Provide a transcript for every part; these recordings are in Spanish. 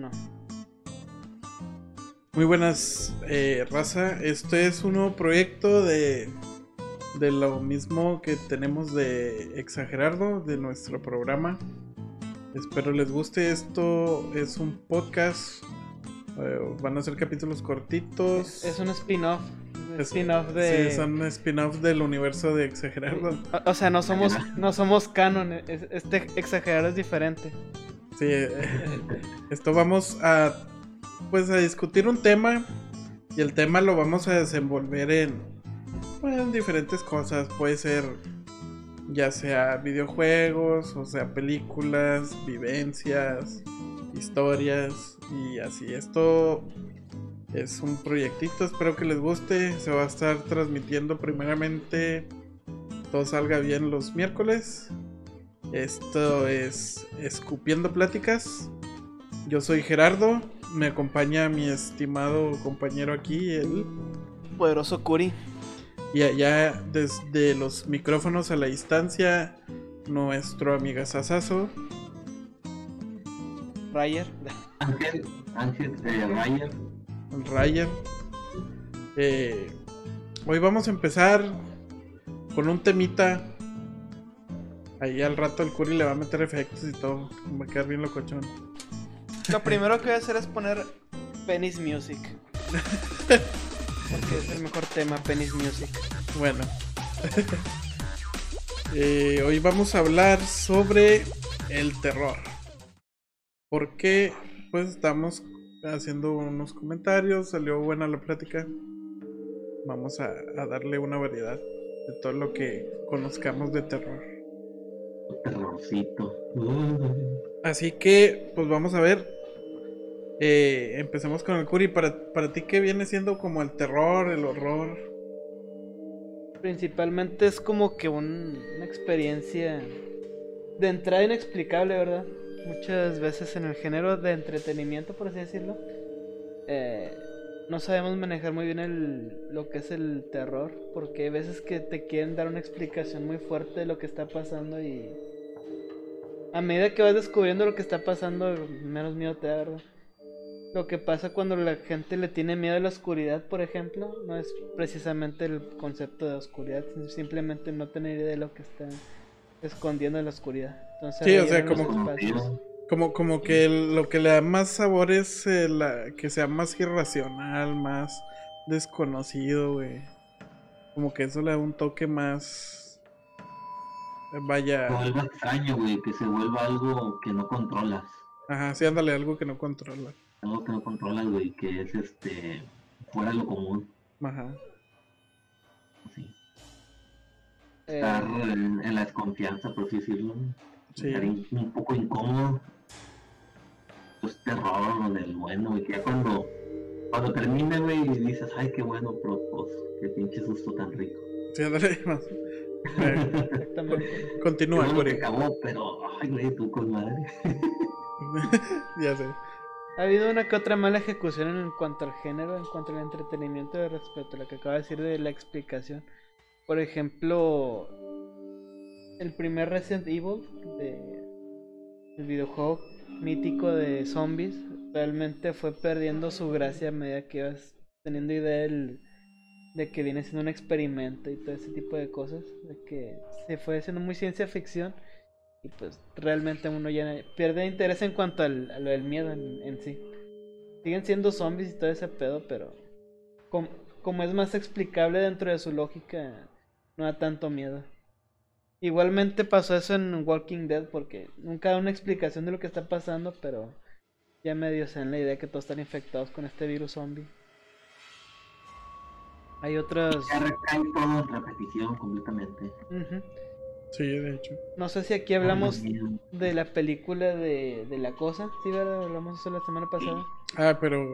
uno. Muy buenas, eh, raza. Este es un nuevo proyecto de, de lo mismo que tenemos de Exagerardo, de nuestro programa. Espero les guste. Esto es un podcast. eh, van a ser capítulos cortitos. Es un spin-off. spin-off Sí, de. son spin-off del universo de Exagerardo. O- O sea, no somos, no somos canon. es- Este exagerado es diferente. Eh, esto vamos a pues a discutir un tema y el tema lo vamos a desenvolver en bueno, en diferentes cosas, puede ser ya sea videojuegos, o sea películas, vivencias, historias y así. Esto es un proyectito, espero que les guste. Se va a estar transmitiendo primeramente todo salga bien los miércoles. Esto es Escupiendo Pláticas. Yo soy Gerardo. Me acompaña mi estimado compañero aquí, el, Poderoso Curi. y allá desde los micrófonos a la distancia, nuestro amiga Sasazo. Ryer. Ángel, Ángel, eh, Ryan. Eh, hoy vamos a empezar con un temita. Ahí al rato el Curi le va a meter efectos y todo. Va a quedar bien locochón. Lo primero que voy a hacer es poner Penis Music. Porque es el mejor tema, Penis Music. Bueno. Eh, hoy vamos a hablar sobre el terror. Porque pues estamos haciendo unos comentarios, salió buena la plática. Vamos a, a darle una variedad de todo lo que conozcamos de terror. Terrorcito. Así que, pues vamos a ver. Eh, empecemos con el Curi. Para, para ti, ¿qué viene siendo como el terror, el horror? Principalmente es como que un- una experiencia de entrada inexplicable, ¿verdad? Muchas veces en el género de entretenimiento, por así decirlo, eh, no sabemos manejar muy bien el, lo que es el terror, porque hay veces que te quieren dar una explicación muy fuerte de lo que está pasando y a medida que vas descubriendo lo que está pasando, menos miedo te da, ¿verdad? Lo que pasa cuando la gente le tiene miedo a la oscuridad, por ejemplo, no es precisamente el concepto de oscuridad, sino simplemente no tener idea de lo que está escondiendo en la oscuridad. Entonces, Sí, o sea, como-. Como, como que el- lo que le da más sabor es eh, la, que sea más irracional, más desconocido, güey. Como que eso le da un toque más... eh, Se Vaya... vuelva extraño, güey, que se vuelva algo que no controlas. Ajá, sí, ándale, algo que no controla. Algo que no controlas, güey, que es este fuera de lo común. Ajá. Sí. Eh, Estar en, en la desconfianza, por así decirlo. Sí. Estar in- un poco incómodo. Pues terror del bueno, güey, que ya cuando, cuando termine, güey, y dices, ay, qué bueno, pero pues, qué pinche susto tan rico. Sí, ándale. más. Eh, exactamente. Continúa, bueno que acabó, pero, ay, güey, tú con madre. ya sé. Ha habido una que otra mala ejecución en cuanto al género, en cuanto al entretenimiento de respecto a lo que acaba de decir de la explicación. Por ejemplo, el primer Resident Evil de el videojuego mítico de zombies realmente fue perdiendo su gracia a medida que ibas teniendo idea del- de que viene siendo un experimento y todo ese tipo de cosas, de que se fue haciendo muy ciencia ficción y pues realmente uno ya pierde interés en cuanto al, miedo en, en sí. Siguen siendo zombies y todo ese pedo, pero com- como es más explicable dentro de su lógica, no da tanto miedo. Igualmente pasó eso en Walking Dead porque nunca da una explicación de lo que está pasando, pero ya medio se dan la idea que todos están infectados con este virus zombie. Hay otros... Ya recae todo en repetición completamente. Sí, de hecho. No sé si aquí hablamos de la película de, de La Cosa, ¿sí, verdad? Hablamos eso la semana pasada. Ah, pero...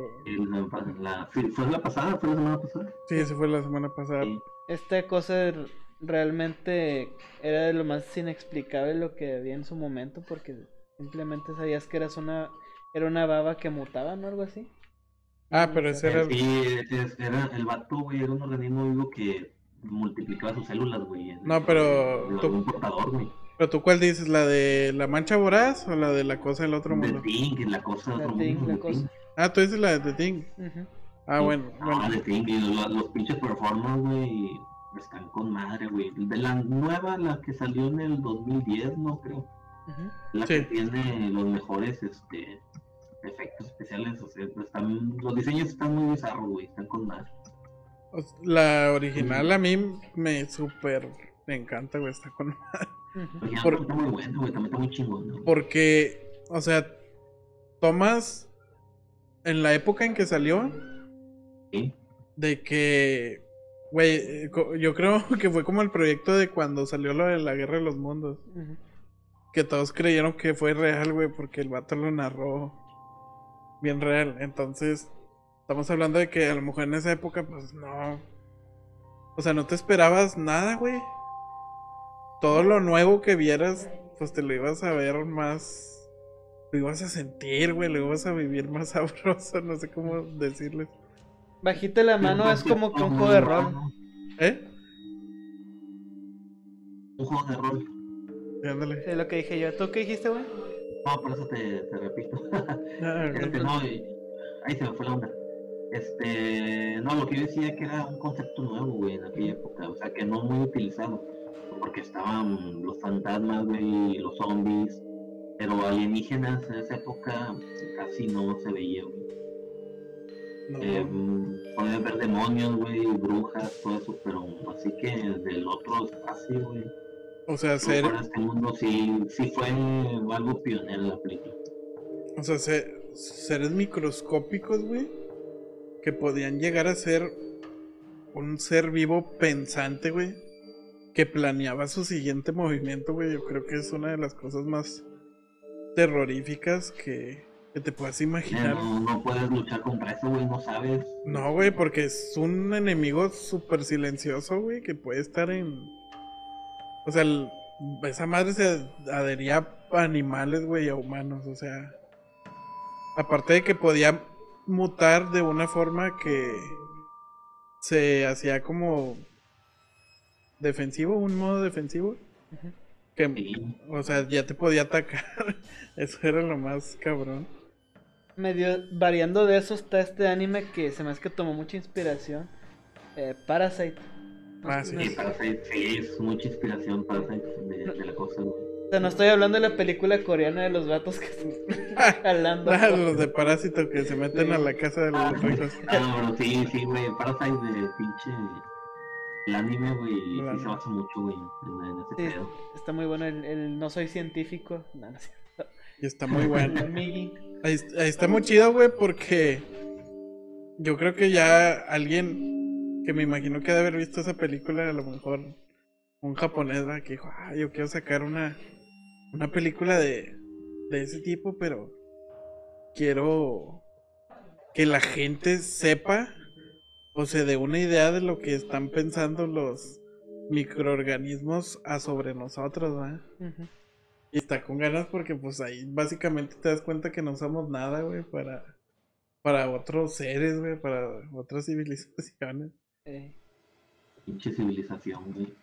La- ¿Fue la pasada? ¿Fue la semana pasada? Sí, ese fue la semana pasada. Sí. Esta cosa r- realmente era de lo más inexplicable lo que había en su momento porque simplemente sabías que eras una era una baba que mutaba, ¿no? Algo así. Ah, pero ese era... Sí, era, el vato, güey, era un organismo vivo que multiplicaba sus células, güey. en- No, pero en tú- algún portador, güey. ¿Pero tú cuál dices? ¿La de la mancha voraz o la de la cosa del otro The mundo? Thing, la cosa de La otro Thing, mundo, la cosa. Ah, tú dices la de The Thing. Ah, bueno, bueno. Ah, The Thing, y los, los pinches performances, güey, están con madre, güey. De la nueva, la que salió en el 2010, no creo. Ujú. La Sí. que tiene los mejores este, efectos especiales. O sea, están, los diseños están muy bizarros, güey. Están con madre. O s- La original a mí me súper me encanta, güey, está con... Porque Por- está muy bueno, güey. También está muy chingón. Porque, o sea, tomas en la época en que salió, Sí. de que, güey, eh, yo creo que fue como el proyecto de cuando salió lo de la Guerra de los Mundos. Que todos creyeron que fue real, güey, porque el vato lo narró bien real. Entonces, estamos hablando de que a lo mejor en esa época, pues no. O sea, no te esperabas nada, güey. Todo lo nuevo que vieras, pues te lo ibas a ver más. Lo ibas a sentir, güey, lo ibas a vivir más sabroso, no sé cómo decirles. Bajita la mano es como que un juego de rol. ¿Eh? Un juego de rol. Ándale. Es lo que dije yo. ¿Tú qué dijiste, güey? No, por eso te, te repito. Ah. Este, no, y- ahí se me fue la onda. Este, no, lo que yo decía que era un concepto nuevo, güey, en aquella época, o sea, que no muy utilizado, porque estaban los fantasmas, güey, los zombies, pero alienígenas en esa época casi no se veía, güey. No. Eh, ver demonios, güey, brujas, todo eso, pero así que del otro espacio, güey, O sea, ser, este mundo sí, sí fue algo pionero la película. O sea, se- seres microscópicos, güey, que podían llegar a ser un ser vivo pensante, güey, que planeaba su siguiente movimiento, güey. Yo creo que es una de las cosas más terroríficas que, que te puedas imaginar. No, no puedes luchar contra eso, güey, no sabes. No, güey, porque es un enemigo súper silencioso, güey, que puede estar en... O sea, el- esa madre se adhería a animales, güey, a humanos, o sea... Aparte de que podía mutar de una forma que se hacía como defensivo, un modo defensivo. Que, Sí. o sea, ya te podía atacar. Eso era lo más cabrón. Medio variando de eso está este anime que se me hace que tomó mucha inspiración. eh, Parasite. Ah, sí. Parasite, sí, es mucha inspiración para de, de la cosa, güey. o sea, no estoy hablando de la película coreana de los vatos que están jalando. Ah, Los de parásito que se meten Sí. a la casa de los ricos. Ah, pero sí, sí, güey, Parasite de pinche. El anime, güey, sí se basa mucho, güey, en, en ese Sí, pedo. está muy bueno el, el no soy científico. No, no es cierto. Y está muy bueno. Migi. Ahí, ahí está muy chido, güey, porque yo creo que ya alguien que me imagino que de haber visto esa película, a lo mejor un japonés, ¿verdad? que dijo, ah, yo quiero sacar una, una película de, de ese tipo, pero quiero que la gente sepa o se dé una idea de lo que están pensando los microorganismos a sobre nosotros, ¿verdad? Ujú. Y está con ganas porque pues ahí básicamente te das cuenta que no somos nada, güey, para, para otros seres, güey, para otras civilizaciones. Eh, Pinche civilización, güey.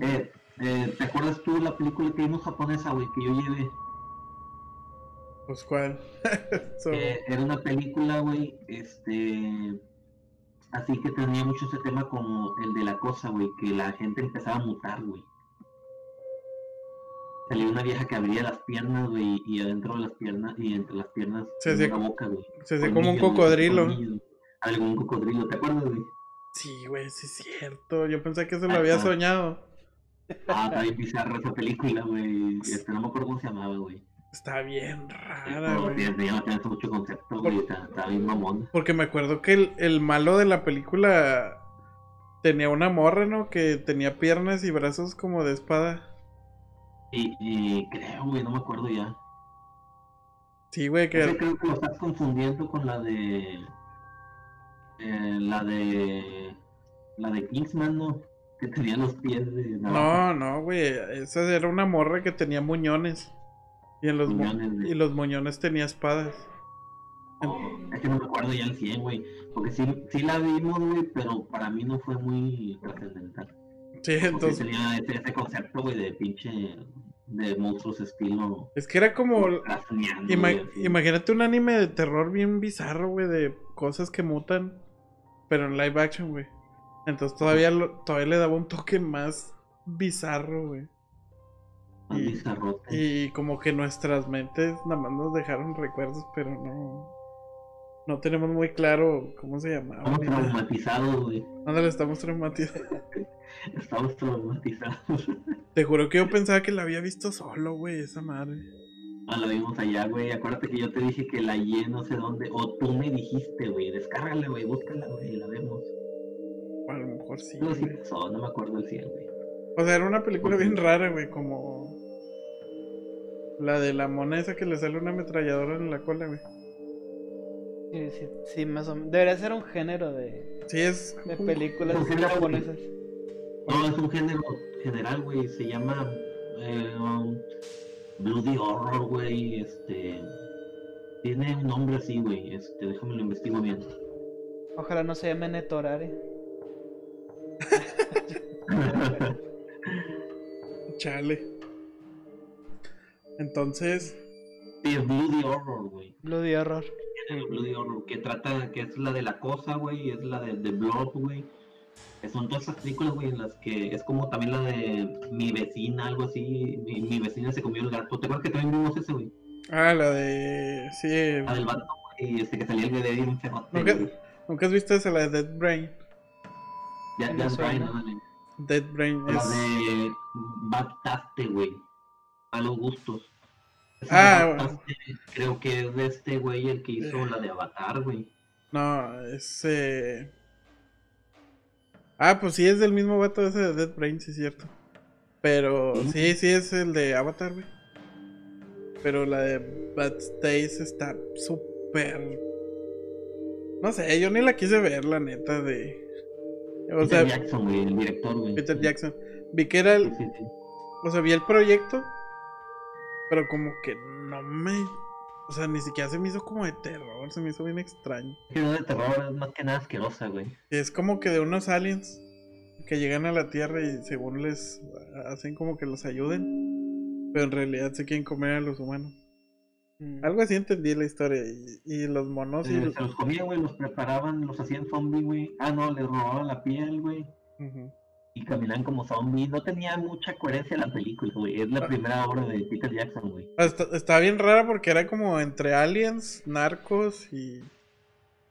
Eh, eh, ¿te acuerdas tú de la película que vimos japonesa, güey, que yo llevé? Pues cuál. So, Eh, era una película, güey, este. Así que tenía mucho ese tema como el de la cosa, güey, que la gente empezaba a mutar, güey. Salía una vieja que abría las piernas, güey, y adentro de las piernas, y entre las piernas, Se hacía- boca, güey. se hacía como un cocodrilo. un cocodrilo, ¿te acuerdas, güey? Sí, güey, sí es cierto. Yo pensé que eso lo Ajá. había soñado. Ah, está bien bizarra esa película, güey. Este, no me acuerdo cómo se llamaba, güey. Está bien rara, güey. tiene mucho concepto, güey. Está, está bien mamón. Porque me acuerdo que el, el malo de la película tenía una morra, ¿no? Que tenía piernas y brazos como de espada. Y, y creo, güey, no me acuerdo ya. Sí, güey, Ese que... creo que lo estás confundiendo con la de. eh, la de. La de Kingsman, ¿no? Que tenía los pies de. No, no, güey. Esa era una morra que tenía muñones. Y en los, mu- Muñones, güey. y los muñones tenía espadas. Oh, es que no me acuerdo ya el 100, güey. Porque sí, sí la vimos, güey, pero para mí no fue muy trascendental. Sí, entonces. tenía ese, ese concepto, güey, de pinche de monstruos estilo. Es que era como. Ima- imagínate un anime de terror bien bizarro, güey, de cosas que mutan, pero en live action, güey. Entonces todavía, lo- todavía le daba un toque más bizarro, güey. Más y-. Y como que nuestras mentes nada más nos dejaron recuerdos, pero no. No tenemos muy claro cómo se llamaba. Estamos traumatizados, güey. Ándale, estamos traumatizados. Estamos traumatizados. Te juro que yo pensaba que la había visto solo, güey, esa madre. Ah, la vimos allá, güey. Acuérdate que yo te dije que la hallé no sé dónde. O tú me dijiste, güey. Descárgala, güey. Búscala, güey. y La vemos. A lo mejor sí. No, sí pasó. No me acuerdo el 100, güey. O sea, era una película bien rara, güey, como. La de la mona esa que le sale una ametralladora en la cola, güey. Sí, sí, sí, más o menos. Debería ser un género de, Sí, es. de películas Un género, japonesas. No, es un género general, güey. Se llama eh, um, Bloody Horror, güey. Este. Tiene un nombre así, güey. Este, déjame lo investigo bien. Ojalá no se llame Netorare. Chale. Entonces. sí, es Bloody Horror, güey. Bloody Horror. Género Bloody Horror, que trata, que es la de la cosa, güey, y es la de, de Blob, güey. Que son todas esas películas, güey, en las que es como también la de mi vecina, algo así. Mi, mi vecina se comió el gato. ¿Te acuerdas que también vimos ese, güey? Ah, la de. Sí. La del vato, güey, este que salía el bebé bien ferrote, ¿Nunca. ¿Nunca has visto esa, la de Dead Brain? Ya, suena. Brian, ándale. Dead Brain La es. de Baptaste, güey. A los gustos. Ah, bueno. Creo que es de este güey el que hizo la de Avatar, güey. No, es. eh, Ah, pues sí, es del mismo vato ese de Dead Brain, sí es cierto. Pero ¿Sí? sí, sí es el de Avatar, güey. Pero la de Bad Days está súper. No sé, yo ni la quise ver, la neta, de. O Peter sea, Jackson, güey, el director, güey. Peter Jackson. Vi que era Sí, el. sí, sí. O sea, vi el proyecto. Pero como que no me. O sea, ni siquiera se me hizo como de terror, se me hizo bien extraño. Que no de terror es más que nada asquerosa, güey. Es como que de unos aliens que llegan a la Tierra y según les hacen como que los ayuden, pero en realidad se quieren comer a los humanos. Mm. Algo así entendí la historia y, y los monos y... Eh, se los comía, güey, los preparaban, los hacían zombie, güey. Ah, no, les robaban la piel, güey. Ujú. Y caminaban como zombie. No tenía mucha coherencia la película, güey. Es la Ah. primera obra de Peter Jackson, güey. Ah, Está, está bien rara porque era como entre aliens, narcos y,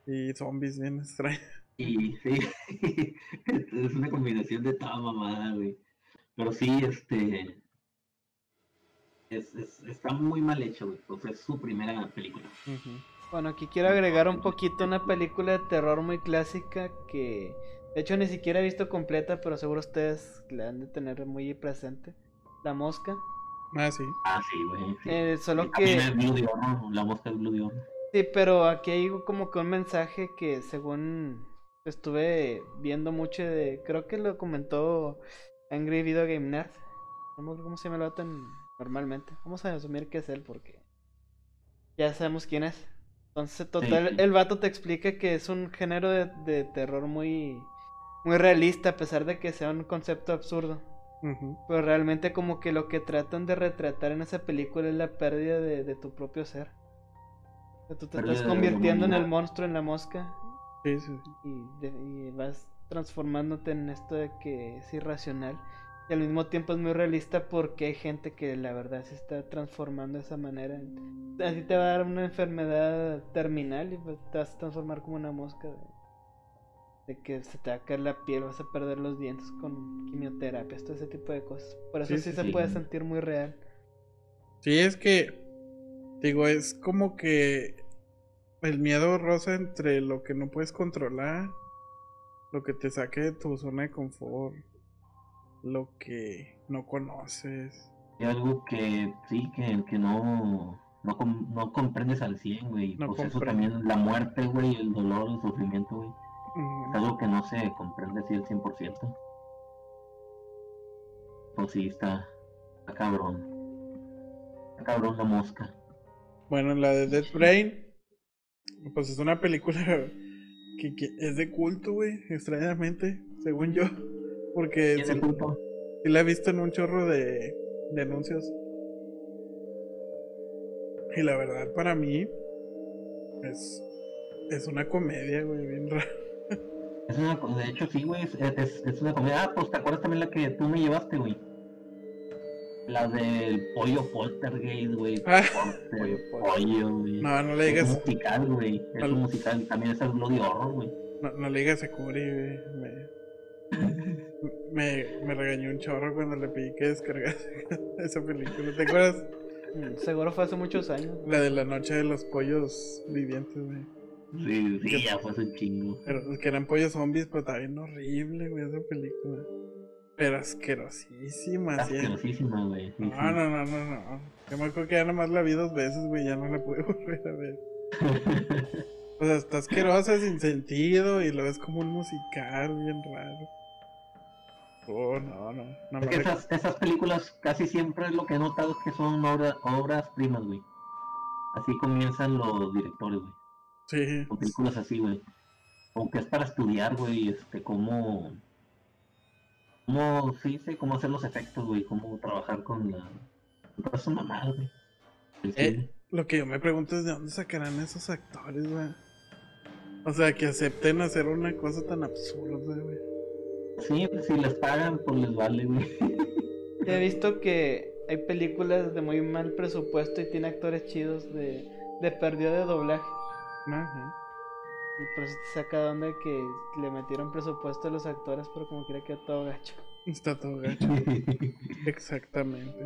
y zombies bien extraño. Y sí, es una combinación de toda mamada, güey. Pero sí, este. Es, es- está muy mal hecho, güey. Pues es su primera película. Bueno, aquí quiero agregar un poquito una película de terror muy clásica que de hecho ni siquiera he visto completa, pero seguro ustedes la han de tener muy presente. La mosca. Ah, sí. Ah, sí, güey. sí. Eh, solo que es Bloody Horror, la mosca es Horror. sí, pero aquí hay como que un mensaje que según estuve viendo mucho de creo que lo comentó Angry Video Game Nerd. No me acuerdo cómo se llama el vato en- normalmente. Vamos a asumir que es él porque ya sabemos quién es. Entonces, total, sí. el vato te explica que es un género de, de terror muy, muy realista, a pesar de que sea un concepto absurdo. Pero realmente como que lo que tratan de retratar en esa película es la pérdida de, de tu propio ser. O sea, tú te Pérdida estás convirtiendo en el monstruo, en la mosca, Sí, sí. y, de- y vas transformándote en esto de que es irracional. Y al mismo tiempo es muy realista porque hay gente que la verdad se está transformando de esa manera. Así te va a dar una enfermedad terminal y pues te vas a transformar como una mosca. De, de que se te va a caer la piel, vas a perder los dientes con quimioterapias, todo ese tipo de cosas. Por eso Sí, sí, sí, se sí. puede sentir muy real. Sí, es que, digo, es como que el miedo rosa entre lo que no puedes controlar, lo que te saque de tu zona de confort, lo que no conoces. Y algo que sí, que, que no, no, no comprendes al 100, güey. No pues eso también, la muerte, güey, el dolor, el sufrimiento, güey. Es algo que no se comprende así al 100%. Pues sí, está, está cabrón. Está cabrón la mosca. Bueno, la de Dead Brain, pues es una película que, que es de culto, güey, extrañamente, según yo. Porque ¿Tiene sí, culpa? sí la he visto en un chorro de, de anuncios. Y la verdad, para mí, es, es una comedia, güey, bien rara. Es una, de hecho, sí, güey, es, es, es una comedia. Ah, pues te acuerdas también la que tú me llevaste, güey. La del pollo poltergeist, güey. Ah. Pollo, pollo, güey. No, no le Es un digas, musical, güey. Es un musical. También es el Bloody Horror, güey. no, no le digas a Curi, güey. Me, me, me regañó un chorro cuando le pedí que descargase esa película. ¿Te acuerdas? Seguro fue hace muchos años. La de la noche de los pollos vivientes, güey. Sí, sí, ya fue hace un chingo. Pero que eran pollos zombies, pero bien horrible, güey, esa película. Pero asquerosísima, sí. Asquerosísima, güey. Sí, No, no, no, no, no. Yo me acuerdo que ya nomás la vi dos veces, güey, ya no la pude volver a ver. O sea, está asquerosa sin sentido y luego es como un musical bien raro. Oh, no, no. no Es que esas, esas películas casi siempre lo que he notado es que son obra- obras primas, güey. Así comienzan los directores, güey. Sí, Con películas así, güey. Como que es para estudiar, güey, este, cómo... Cómo, sí, sí, cómo hacer los efectos, güey, cómo trabajar con la... con toda esa mamada, güey. Eh, lo que yo me pregunto es de dónde sacarán esos actores, güey. O sea, que acepten hacer una cosa tan absurda, güey. Sí, pues si les pagan, pues les vale, güey. He visto que hay películas de muy mal presupuesto y tiene actores chidos de, de perdió de doblaje. Ajá. Y por eso te saca de onda que le metieron presupuesto a los actores, pero como quiera quedó todo gacho. Está todo gacho. Exactamente.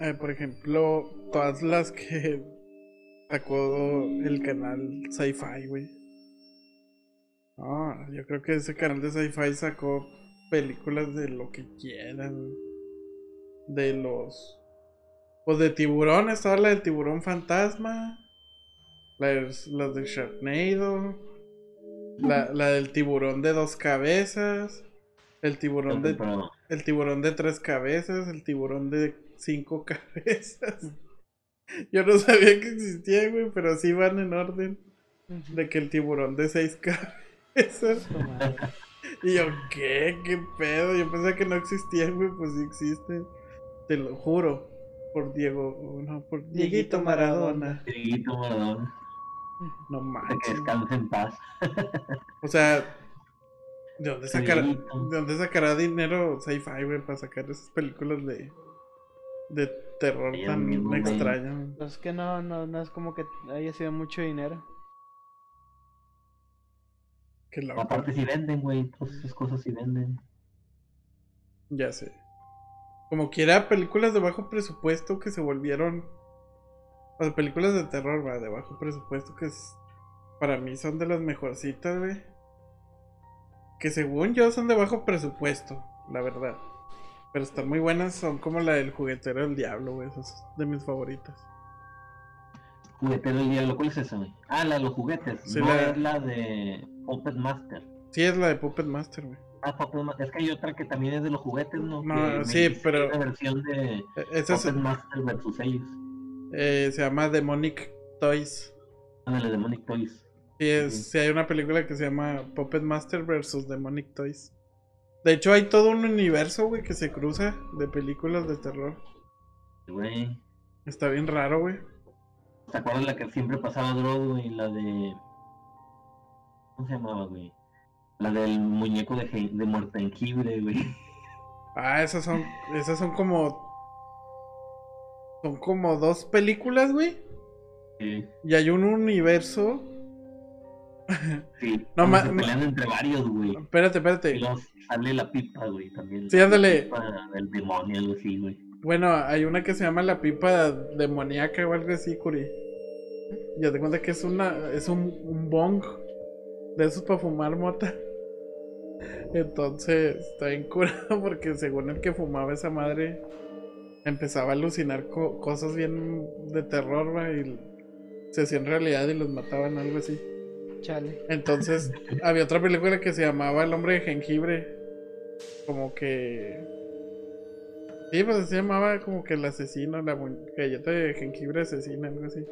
Eh, por ejemplo, todas las que sacó el canal Sci-Fi, güey. Ah, yo creo que ese canal de Sci-Fi sacó películas de lo que quieran. De los. Pues de tiburón, estaba la del tiburón fantasma. Las, las de Sharknado. La, la del tiburón de dos cabezas. El tiburón de el tiburón de tres cabezas, el tiburón de cinco cabezas. Yo no sabía que existía, güey, pero sí van en orden. De que el tiburón de seis cabezas. Y yo, ¿qué? ¿Qué pedo? Yo pensé que no existían, güey, pues sí existen. Te lo juro. Por Diego, no, por Dieguito Maradona. Dieguito Maradona, No de que manches. descanse en paz. O sea, ¿de dónde sacará. ¿de dónde sacará dinero Sci-Fi, güey, para sacar esas películas de, de terror tan mismos, güey. extrañas? Pues es que no, no, no es como que haya sido mucho dinero. Qué loco. Aparte si venden, güey, todas esas cosas sí venden. Ya sé. Como quiera, películas de bajo presupuesto que se volvieron. Sea, películas de terror, va, de bajo presupuesto que es- para mí son de las mejorcitas, güey. Que según yo son de bajo presupuesto, la verdad. Pero están muy buenas, son como la del juguetero del diablo, güey. Esas son de mis favoritas. Juguetero del diablo, ¿cuál es esa, güey? Ah, la de los juguetes. Sí, no la- es la de Puppet Master. Sí, es la de Puppet Master, güey. Ah, Puppet Master. Es que hay otra que también es de los juguetes, ¿no? No, Que sí, pero- La versión de E- es- Puppet Master versus ellos. Eh, se llama Demonic Toys. Ándale, Demonic Toys. Sí, es, sí, hay una película que se llama Puppet Master vs. Demonic Toys. De hecho, hay todo un universo, güey, que se cruza de películas de terror. Güey. Está bien raro, güey. ¿Te acuerdas la que siempre pasaba Dross, güey? La de. ¿Cómo se llamaba, güey? La del muñeco de, de muerte jengibre, güey. Ah, esas son, esas son como, son como dos películas, güey. Sí, Y hay un universo. sí. No, pelean entre varios, güey. Espérate, Y espérate. luego sale la pipa, güey, también. Sí, ándale. Del demonio, algo así, güey. Bueno, hay una que se llama la pipa demoníaca o algo así, Curi. Ya te cuenta que es una, es un, un bong de esos para fumar mota. Entonces, está bien curado porque según el que fumaba esa madre, empezaba a alucinar co- cosas bien de terror, va, y se hacían realidad y los mataban, algo así. Chale. Entonces, había otra película que se llamaba El hombre de jengibre. Como que. Sí, pues se llamaba como que el asesino, la galleta de jengibre asesina, algo así.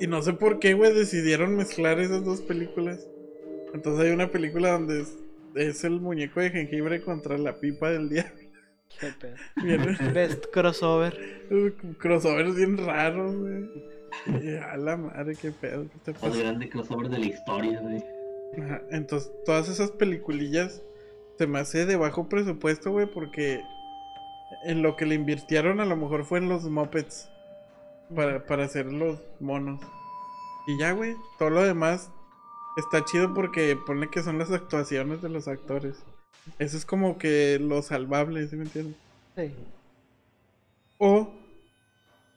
Y no sé por qué, güey, decidieron mezclar esas dos películas. Entonces hay una película donde es, es el muñeco de jengibre contra la pipa del diablo. Qué pedo. Bien, Best crossover. crossovers bien raros, güey. A la madre, qué pedo. ¿qué te pasa? grande crossover de la historia, güey. Ajá, Entonces, todas esas peliculillas se me hace de bajo presupuesto, güey, porque en lo que le invirtieron a lo mejor fue en los mopeds para, para hacer los monos. Y ya, güey, todo lo demás está chido porque pone que son las actuaciones de los actores. Eso es como que lo salvable, ¿sí me entiendes? Sí. O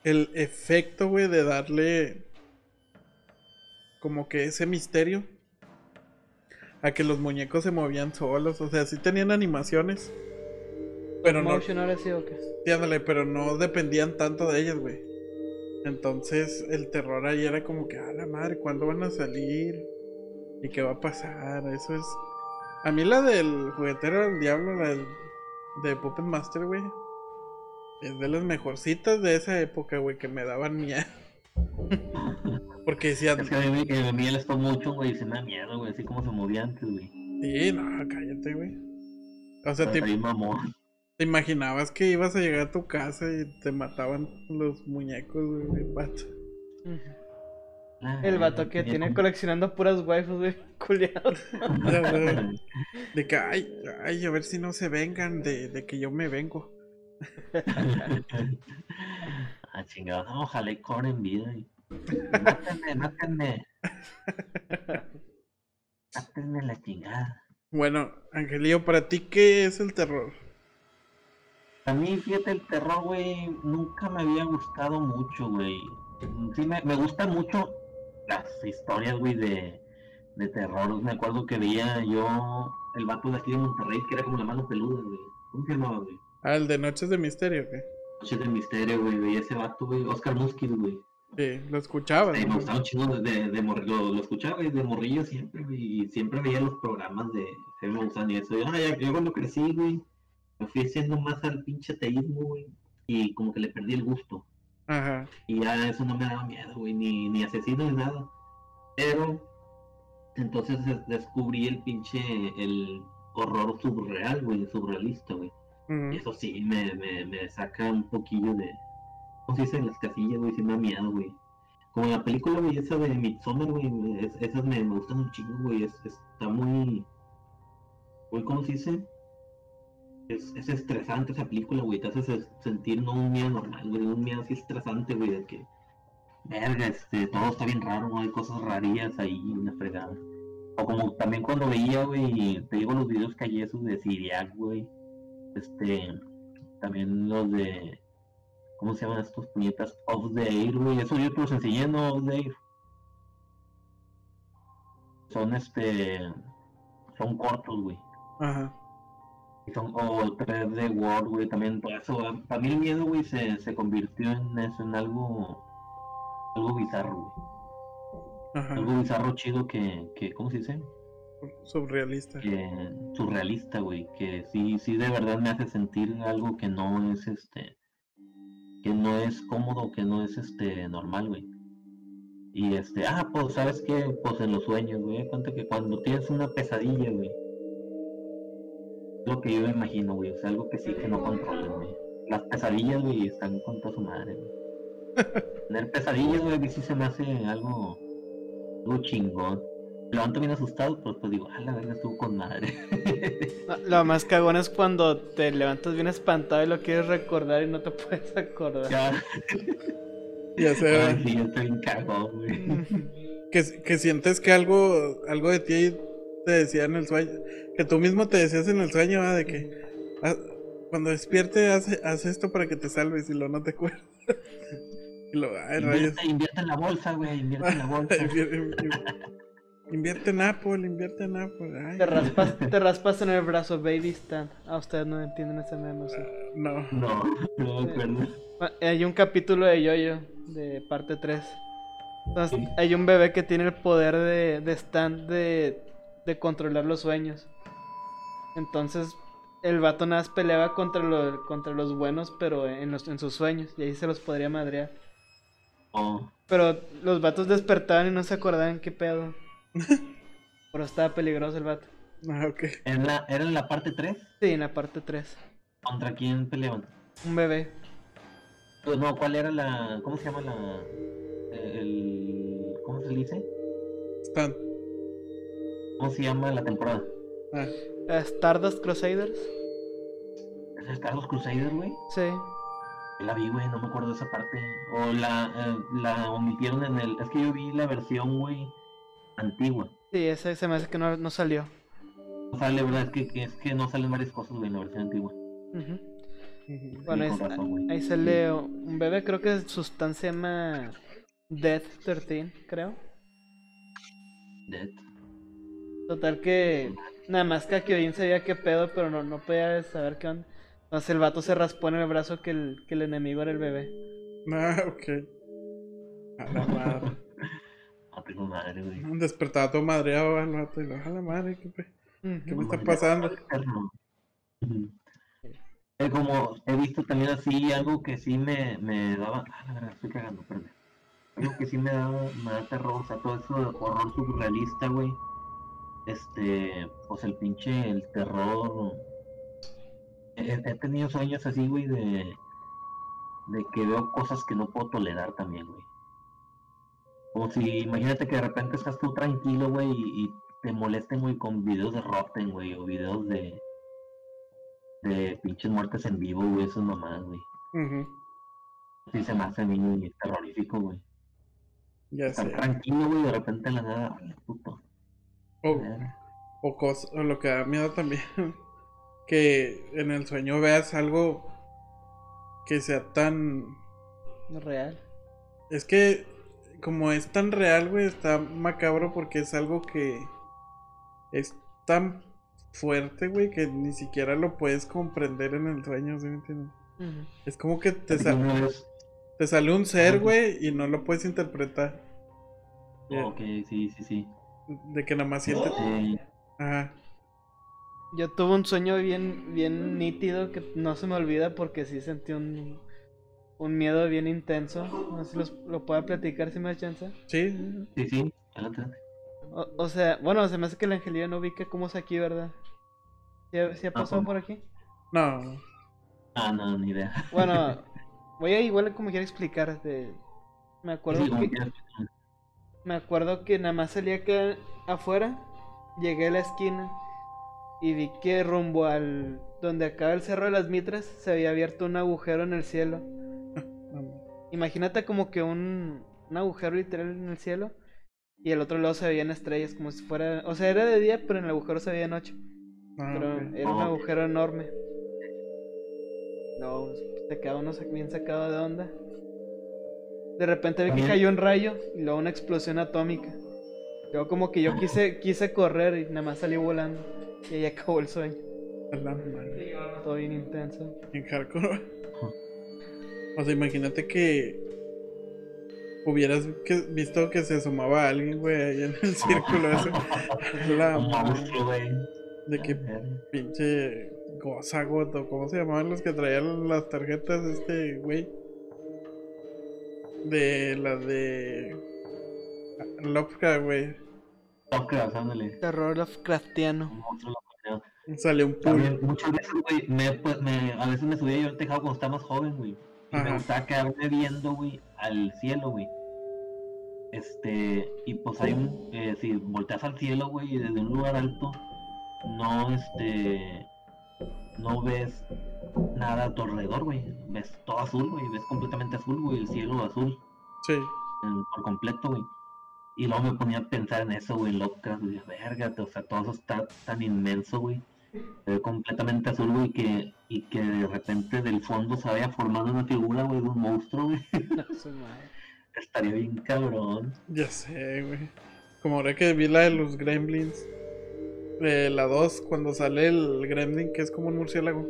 el efecto, güey, de darle como que ese misterio a que los muñecos se movían solos. O sea, sí tenían animaciones. Pero no, Motion ahora sí o qué. sí, ándale, pero no dependían tanto de ellas, güey. Entonces el terror ahí era como que, a la madre, ¿cuándo van a salir? ¿Y qué va a pasar? Eso es... A mí la del juguetero del diablo, la del, de Puppet Master, güey. Es de las mejorcitas de esa época, güey, que me daban miedo. Porque decían, Es que a mí, mí el stop motion, güey, se me da miedo, güey, así como se movía antes, güey. sí, no, cállate, güey. O sea, te, te imaginabas que ibas a llegar a tu casa y te mataban los muñecos, güey. Ujú. Ah, El vato que tiene como- coleccionando puras waifus, güey, culiados. De que, ay, ay, a ver si no se vengan de, de que yo me vengo. ah, chingado, no, ojalá y cobren vida. y- Mátenme, mátenme. Mátenme la chingada. Bueno, Angelillo, para ti, ¿qué es el terror? A mí, fíjate, el terror, güey, nunca me había gustado mucho, güey. Sí, me, me gustan mucho las historias, güey, de, de terror. Me acuerdo que veía yo el vato de aquí de Monterrey, que era como la mano peluda, güey. ¿Cómo se llamaba, güey? Ah, el de Noches de Misterio, ¿qué? Noche del Misterio, güey. Veía ese vato, güey. Oscar Muskis, güey. Sí, lo escuchabas, Sí, me gustaba un chingo de, de, de morri- lo, lo escuchaba, güey, de morrillo siempre, güey. Y siempre veía los programas de... Se me gustaban y eso. Y, ah, ya, yo cuando crecí, güey, me fui haciendo más al pinche teísmo, güey. Y como que le perdí el gusto. Ajá. Y ya eso no me daba miedo, güey, ni, ni asesino ni nada. Pero entonces des- descubrí el pinche, el horror surreal, güey, surrealista, güey. Y eso sí me, me, me saca un poquillo de, ¿cómo se dice? En las casillas, güey, sí me da miedo, güey. Como la película, güey, esa de Midsommar, güey, es- esas me, me gustan un chingo, güey, es, está muy, muy, ¿cómo se dice? Es, es estresante esa película, güey, te hace se- sentir no un miedo normal, güey, un miedo así estresante, güey, de que, verga, este, todo está bien raro, hay cosas rarillas ahí, una fregada. O como también cuando veía, güey, te digo los videos que hay esos de Siriac, güey, este, también los de, ¿cómo se llaman estos puñetas? Off the Air, güey, eso yo te los enseñé, ¿no? Off the Air. Son, este, son cortos, güey. Ajá. Son, o 3D World, güey, también por eso, para mí el miedo, güey, se, se convirtió en eso, en algo, algo bizarro, güey. Ajá. Algo bizarro chido que, que, ¿cómo se dice? Surrealista. que surrealista, güey, que sí, sí de verdad me hace sentir algo que no es este, que no es cómodo, que no es este normal, güey. Y este, ah, pues sabes qué, pues en los sueños, güey, cuenta que cuando tienes una pesadilla, güey, lo que yo me imagino, güey, o sea, algo que sí que no controles, güey. Las pesadillas, güey, están con toda su madre, güey. Tener pesadillas, güey, que sí se me hace algo, algo chingón. Me levanto bien asustado, pero pues digo, ah, la verga estuvo con madre. Lo más cagón es cuando te levantas bien espantado y lo quieres recordar y no te puedes acordar. ya, Ya sé, ay, sí, yo estoy bien cagón, güey. que, que sientes que algo, algo de ti te decía en el sueño. Que tú mismo te decías en el sueño, ¿verdad? De que ah, cuando despierte, haz, haz esto para que te salves y lo no te acuerdas. y lo, ay, rayos. Invierte, en la bolsa, güey, invierte en la bolsa. Invierte en Apple, invierte en Apple. Ay, Te raspas, te raspas en el brazo, baby stand. Ah, ustedes no entienden ese meme, sí. no. No, no me acuerdo. Ah, Hay un capítulo de Yoyo, de parte 3. Entonces, Sí. hay un bebé que tiene el poder de, de stand de, de controlar los sueños. Entonces, el vato nada más peleaba contra, lo- contra los buenos, pero en, los, en sus sueños. Y ahí se los podría madrear. Oh, Pero los vatos despertaban y no se acordaban qué pedo. Pero estaba peligroso el vato. Ah, ok. ¿era, en la, ¿Era en la parte 3? Sí, en la parte 3. ¿Contra quién peleaban? Un bebé. Pues no, ¿cuál era la. ¿Cómo se llama la. El. ¿Cómo se le dice? Están. ¿Cómo se llama la temporada? Ah, Eh, Stardust Crusaders. ¿Es el Carlos Crusader, güey? Sí. La vi, güey, no me acuerdo de esa parte. O la, eh, la omitieron en el. Es que yo vi la versión, güey, antigua. Sí, ese se me hace que no, no salió. No sale, ¿verdad? Es que, que- es que no salen varias cosas, güey, en la versión antigua. Ujú. ujú. Bueno, Sí, es- razón, ahí sale un bebé, creo que su stand se llama Death 13, creo. Dead. Total que nada más que Kyojin sabía qué pedo, pero no, no podía saber qué onda. Entonces el vato se raspó en el brazo que el, que el enemigo era el bebé. Ah, ok. A la madre. No tengo madre, güey. Un despertado todo madreado al vato y lo, a la madre, qué pe- ¿Qué me está pasando? Eh, como he visto también así algo que sí me, me daba. Ah, la verdad, estoy cagando, perdón. Algo que sí me da, me da terror, o sea, todo eso de horror surrealista, güey. Este, pues el pinche, el terror. He, he tenido sueños así, güey, de. De que veo cosas que no puedo tolerar también, güey. Como si, imagínate que de repente estás tú tranquilo, güey, y, y te molesten, güey, con videos de Rotten, güey, o videos de. De pinches muertes en vivo, güey, eso nomás, güey. Ujú, Sí se me hace a mí terrorífico, güey. Ya Estar sé. tranquilo, güey, de repente en la nada, puto. O, o, cos- o lo que da miedo también. Que en el sueño veas algo que sea tan. Real. Es que como es tan real, güey, está macabro porque es algo que es tan fuerte, güey, que ni siquiera lo puedes comprender en el sueño, ¿sí me entiendes? Es como que te, Así sa- una vez- te sale un ser, güey, y no lo puedes interpretar. Ok, sí, sí, sí. De que nada más siente... Eh, Ajá. Yo tuve un sueño bien, bien nítido que no se me olvida porque sí sentí un, un miedo bien intenso. No sé si los- lo pueda platicar si me da chance. Sí, sí, sí. O, o sea, bueno, se me hace que la angelía no ubica cómo es aquí, ¿verdad? ¿Sí ha, sí ha pasado Ajá. por aquí? no. Ah, no, ni idea. Bueno, voy a igual como quiera explicar. de- Me acuerdo Sí, que. Me acuerdo que nada más salí acá afuera, llegué a la esquina y vi que rumbo al donde acaba el cerro de las Mitras se había abierto un agujero en el cielo. Imagínate como que un, un agujero literal en el cielo y el otro lado se veían estrellas como si fuera, o sea, era de día, pero en el agujero se veía noche. Ah, Pero era un agujero enorme. No, se quedaba uno sac- bien sacado de onda. De repente vi que cayó un rayo y luego una explosión atómica. Luego como que yo quise, quise correr y nada más salí volando. Y ahí acabó el sueño. A la madre. Todo bien intenso. En hardcore. O sea, imagínate que hubieras que- visto que se asomaba alguien, güey, ahí en el círculo ese. La madre. De que pinche Gozagot o cómo se llamaban los que traían las tarjetas de este güey. De la de Lovecraft, güey. Lovecraft, ándale. Terror Lovecraftiano. Sale un pool. También muchas veces, güey, me, pues, me- a veces me subía yo al tejado cuando estaba más joven, güey. Y me gustaba quedarme viendo, güey, al cielo, güey. Este, y pues hay un, eh, si volteas al cielo, güey, y desde un lugar alto, no, este, no ves nada a tu alrededor, güey. Ves todo azul, güey, ves completamente azul, güey, el cielo azul Sí. por completo, güey. Y luego me ponía a pensar en eso, güey, loca, güey, verga, o sea, todo eso está tan inmenso, güey. Ve completamente azul, güey, que, y que de repente del fondo se vaya formando una figura, güey, de un monstruo, güey. Estaría bien cabrón. Ya sé, güey. Como ahora que vi la de los gremlins. La 2, cuando sale el gremlin que es como un murciélago.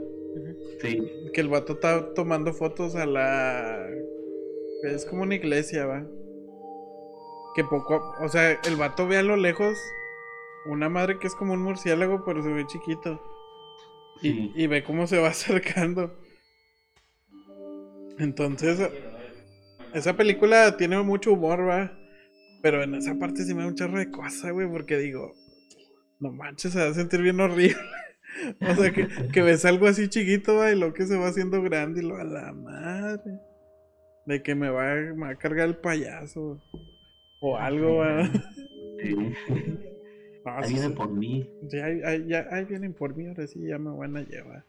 Sí, Que el vato está tomando fotos a la. Es como una iglesia, va. Que poco. O sea, el vato ve a lo lejos una madre que es como un murciélago, pero se ve chiquito. Y, y ve cómo se va acercando. Entonces, esa película tiene mucho humor, va. Pero en esa parte sí me da un chorro de cosa, güey, porque digo, no manches, se va a sentir bien horrible. O sea, que, que ves algo así chiquito, va, y lo que se va haciendo grande y lo a la madre. De que me va, me va a cargar el payaso. O algo, va. Sí. No, Ahí sí, viene sí. por mí. Sí, ahí, ahí- ya, ahí vienen por mí, ahora sí ya me van a llevar.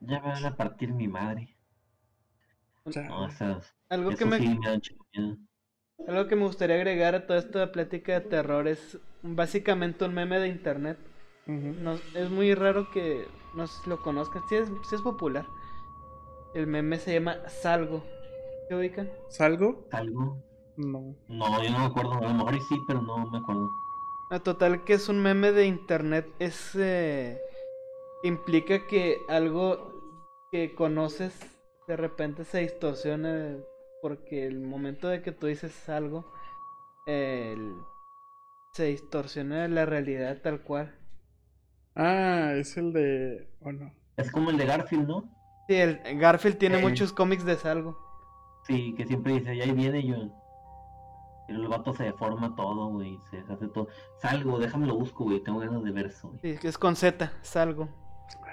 Ya me van a partir mi madre. O sea, No. Algo que me. Algo que me gustaría agregar a toda esta plática de terror es básicamente un meme de internet. No, es muy raro que no lo conozcan, sí es, sí es popular. El meme se llama Salgo. ¿Se ubican? ¿Salgo? ¿Algo? No. No, yo no me acuerdo. A lo mejor sí, pero no me acuerdo. A total que es un meme de internet. Es eh, implica que algo que conoces de repente se distorsiona porque el momento de que tú dices algo el- se distorsiona la realidad tal cual. Ah, es el de. ¿O no? Es como el de Garfield, ¿no? Sí, el Garfield tiene Eh. muchos cómics de Salgo. Sí, que siempre dice, y ahí viene yo. El vato se deforma todo, güey. Se hace todo. Salgo, déjame lo busco, güey. Tengo ganas de ver eso. Sí, que es con Z, Salgo.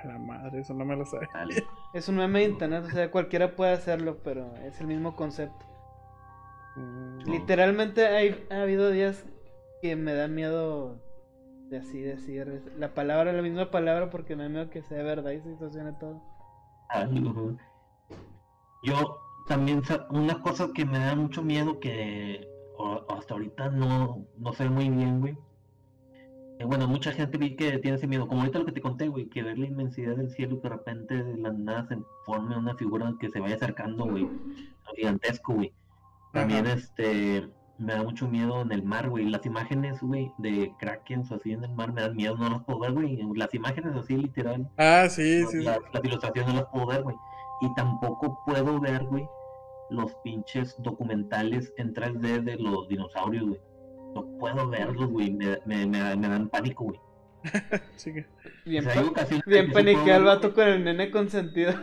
A la madre, eso no me lo sabe. Dale. Es un meme de internet, o sea, cualquiera puede hacerlo, pero es el mismo concepto. Mm, No. Literalmente hay, ha habido días que me da miedo de así decir la palabra, la misma palabra, porque me da miedo que sea verdad y se distorsione todo. Algo. Yo también, una cosa que me da mucho miedo que o- hasta ahorita no, no sé muy bien, güey. Eh, bueno, mucha gente vi que tiene ese miedo, como ahorita lo que te conté, güey, que ver la inmensidad del cielo y que de repente de la nada se forme una figura que se vaya acercando, güey, gigantesco, güey. También Ajá. este me da mucho miedo en el mar, güey. Las imágenes, güey, de krakens o así en el mar me dan miedo, no las puedo ver, güey. Las imágenes así literal, Ah, sí, sí. sí. las, las ilustraciones no las puedo ver, güey. Y tampoco puedo ver, güey, los pinches documentales en 3D de los dinosaurios, güey. No puedo verlos, güey. Me, me, me, me dan pánico, güey. sí Bien, O sea, bien paniqueado el vato con el nene consentido.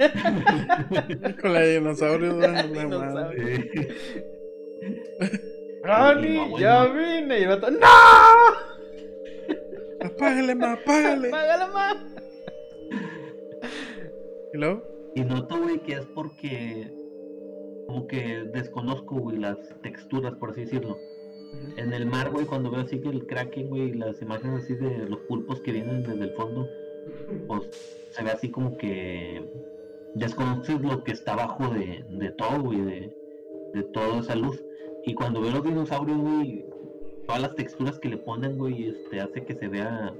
Con la de dinosaurios, güey, la Dinosaurio. madre. Sí. ¡Ronnie, no, ya vine! Y el vato, ¡No! Apágale, ma, apágale. ¡Págala más! ¿Y luego? Y noto, güey, que es porque como que desconozco, güey, las texturas, por así decirlo. En el mar, güey, cuando veo así que el kraken, güey, las imágenes así de los pulpos que vienen desde el fondo, pues se ve así como que desconoces lo que está abajo de, de todo, güey, de, de toda esa luz. Y cuando veo los dinosaurios, güey, todas las texturas que le ponen, güey, este, hace que se vea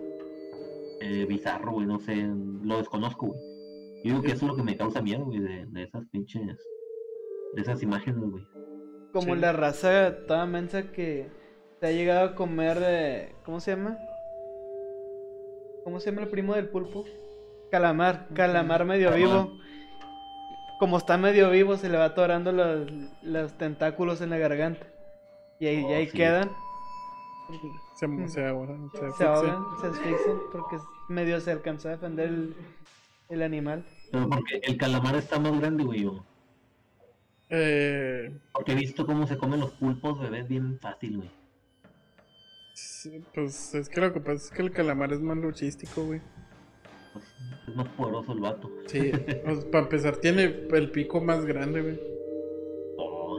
eh, bizarro, güey, no sé, lo desconozco, güey. Yo digo que eso es lo que me causa miedo, güey, de, de esas pinches, de esas imágenes, güey. Como Sí. la raza toda mensa que se ha llegado a comer de... ¿Cómo se llama? ¿Cómo se llama el primo del pulpo? Calamar, calamar medio Calamar. vivo. Como está medio vivo, se le va atorando los, los tentáculos en la garganta. Y ahí, y Oh, ahí sí. quedan, Se, se ahogan, se, se ahogan, se asfixian, porque medio se alcanzó a defender el, el animal. Pero porque el calamar está más grande, güey. Eh, Porque he visto cómo se comen los pulpos bebés bien fácil, güey. sí, pues es que lo que pasa es que el calamar es más luchístico, güey. Pues, es más poderoso el vato. Sí, pues, para empezar tiene el pico más grande, güey. Oh,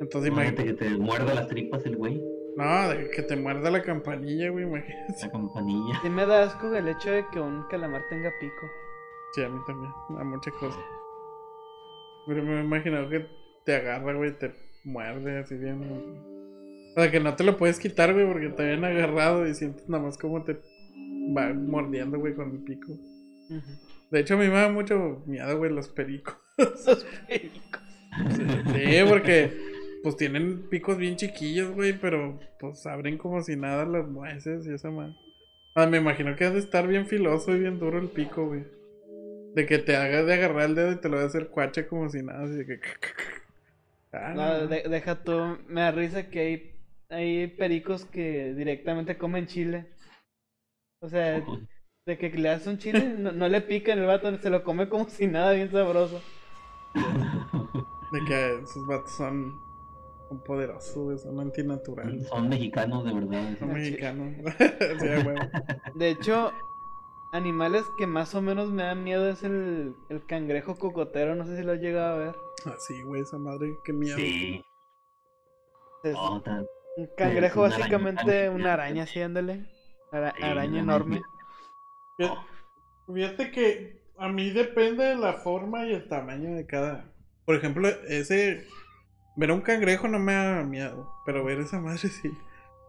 Entonces imagínate que te muerda las tripas el güey, No, de que te muerda la campanilla, güey, imagínate. la campanilla. Sí me da asco el hecho de que un calamar tenga pico. Sí, a mí también, a muchas cosas. Pero me he imaginado que te agarra, güey, te muerde así bien. O sea, que no te lo puedes quitar, güey, porque te habían agarrado y sientes nada más como te va mordiendo, güey, con el pico. De hecho, a mí me da mucho miedo, güey, los pericos. Esos pericos. Sí, porque pues tienen picos bien chiquillos, güey, pero pues abren como si nada las nueces y esa madre. Ah, me imagino que ha de estar bien filoso y bien duro el pico, güey. De que te hagas de agarrar el dedo y te lo a hacer cuache como si nada, así de que... Ah, No, no. de- deja tú, me da risa que hay, hay pericos que directamente comen chile. O sea, de que le das un chile, no, no le pican el vato, se lo come como si nada, bien sabroso. De que esos vatos son Son poderosos, son antinaturales. Son mexicanos de verdad. Son Ah, sí. mexicanos. Sí. De hecho, animales que más o menos me dan miedo es el, el cangrejo cocotero, no sé si lo has llegado a ver. Así, güey, esa madre, qué miedo. Sí. Es Oh, un cangrejo una araña básicamente una araña, sí, ándale. Ara- araña no enorme. Fíjate- que a mí depende de la forma y el tamaño de cada. Por ejemplo, ese. Ver un cangrejo no me da miedo, pero ver esa madre sí.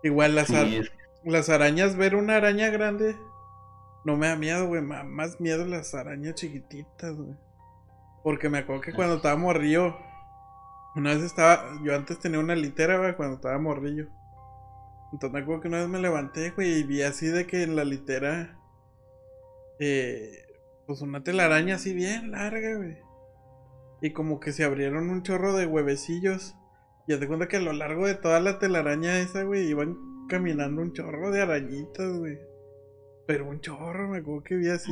Igual las, Sí, ar- es- las arañas, ver una araña grande no me da miedo, güey. Más miedo las arañas chiquititas, güey. Porque me acuerdo que cuando estaba morrillo, una vez estaba. Yo antes tenía una litera, güey, cuando estaba morrillo. Entonces me acuerdo que una vez me levanté, güey, y vi así de que en la litera. Eh, pues una telaraña así bien larga, güey. Y como que se abrieron un chorro de huevecillos. Y de cuenta que a lo largo de toda la telaraña esa, güey, iban caminando un chorro de arañitas, güey. Pero un chorro, me acuerdo que vi así.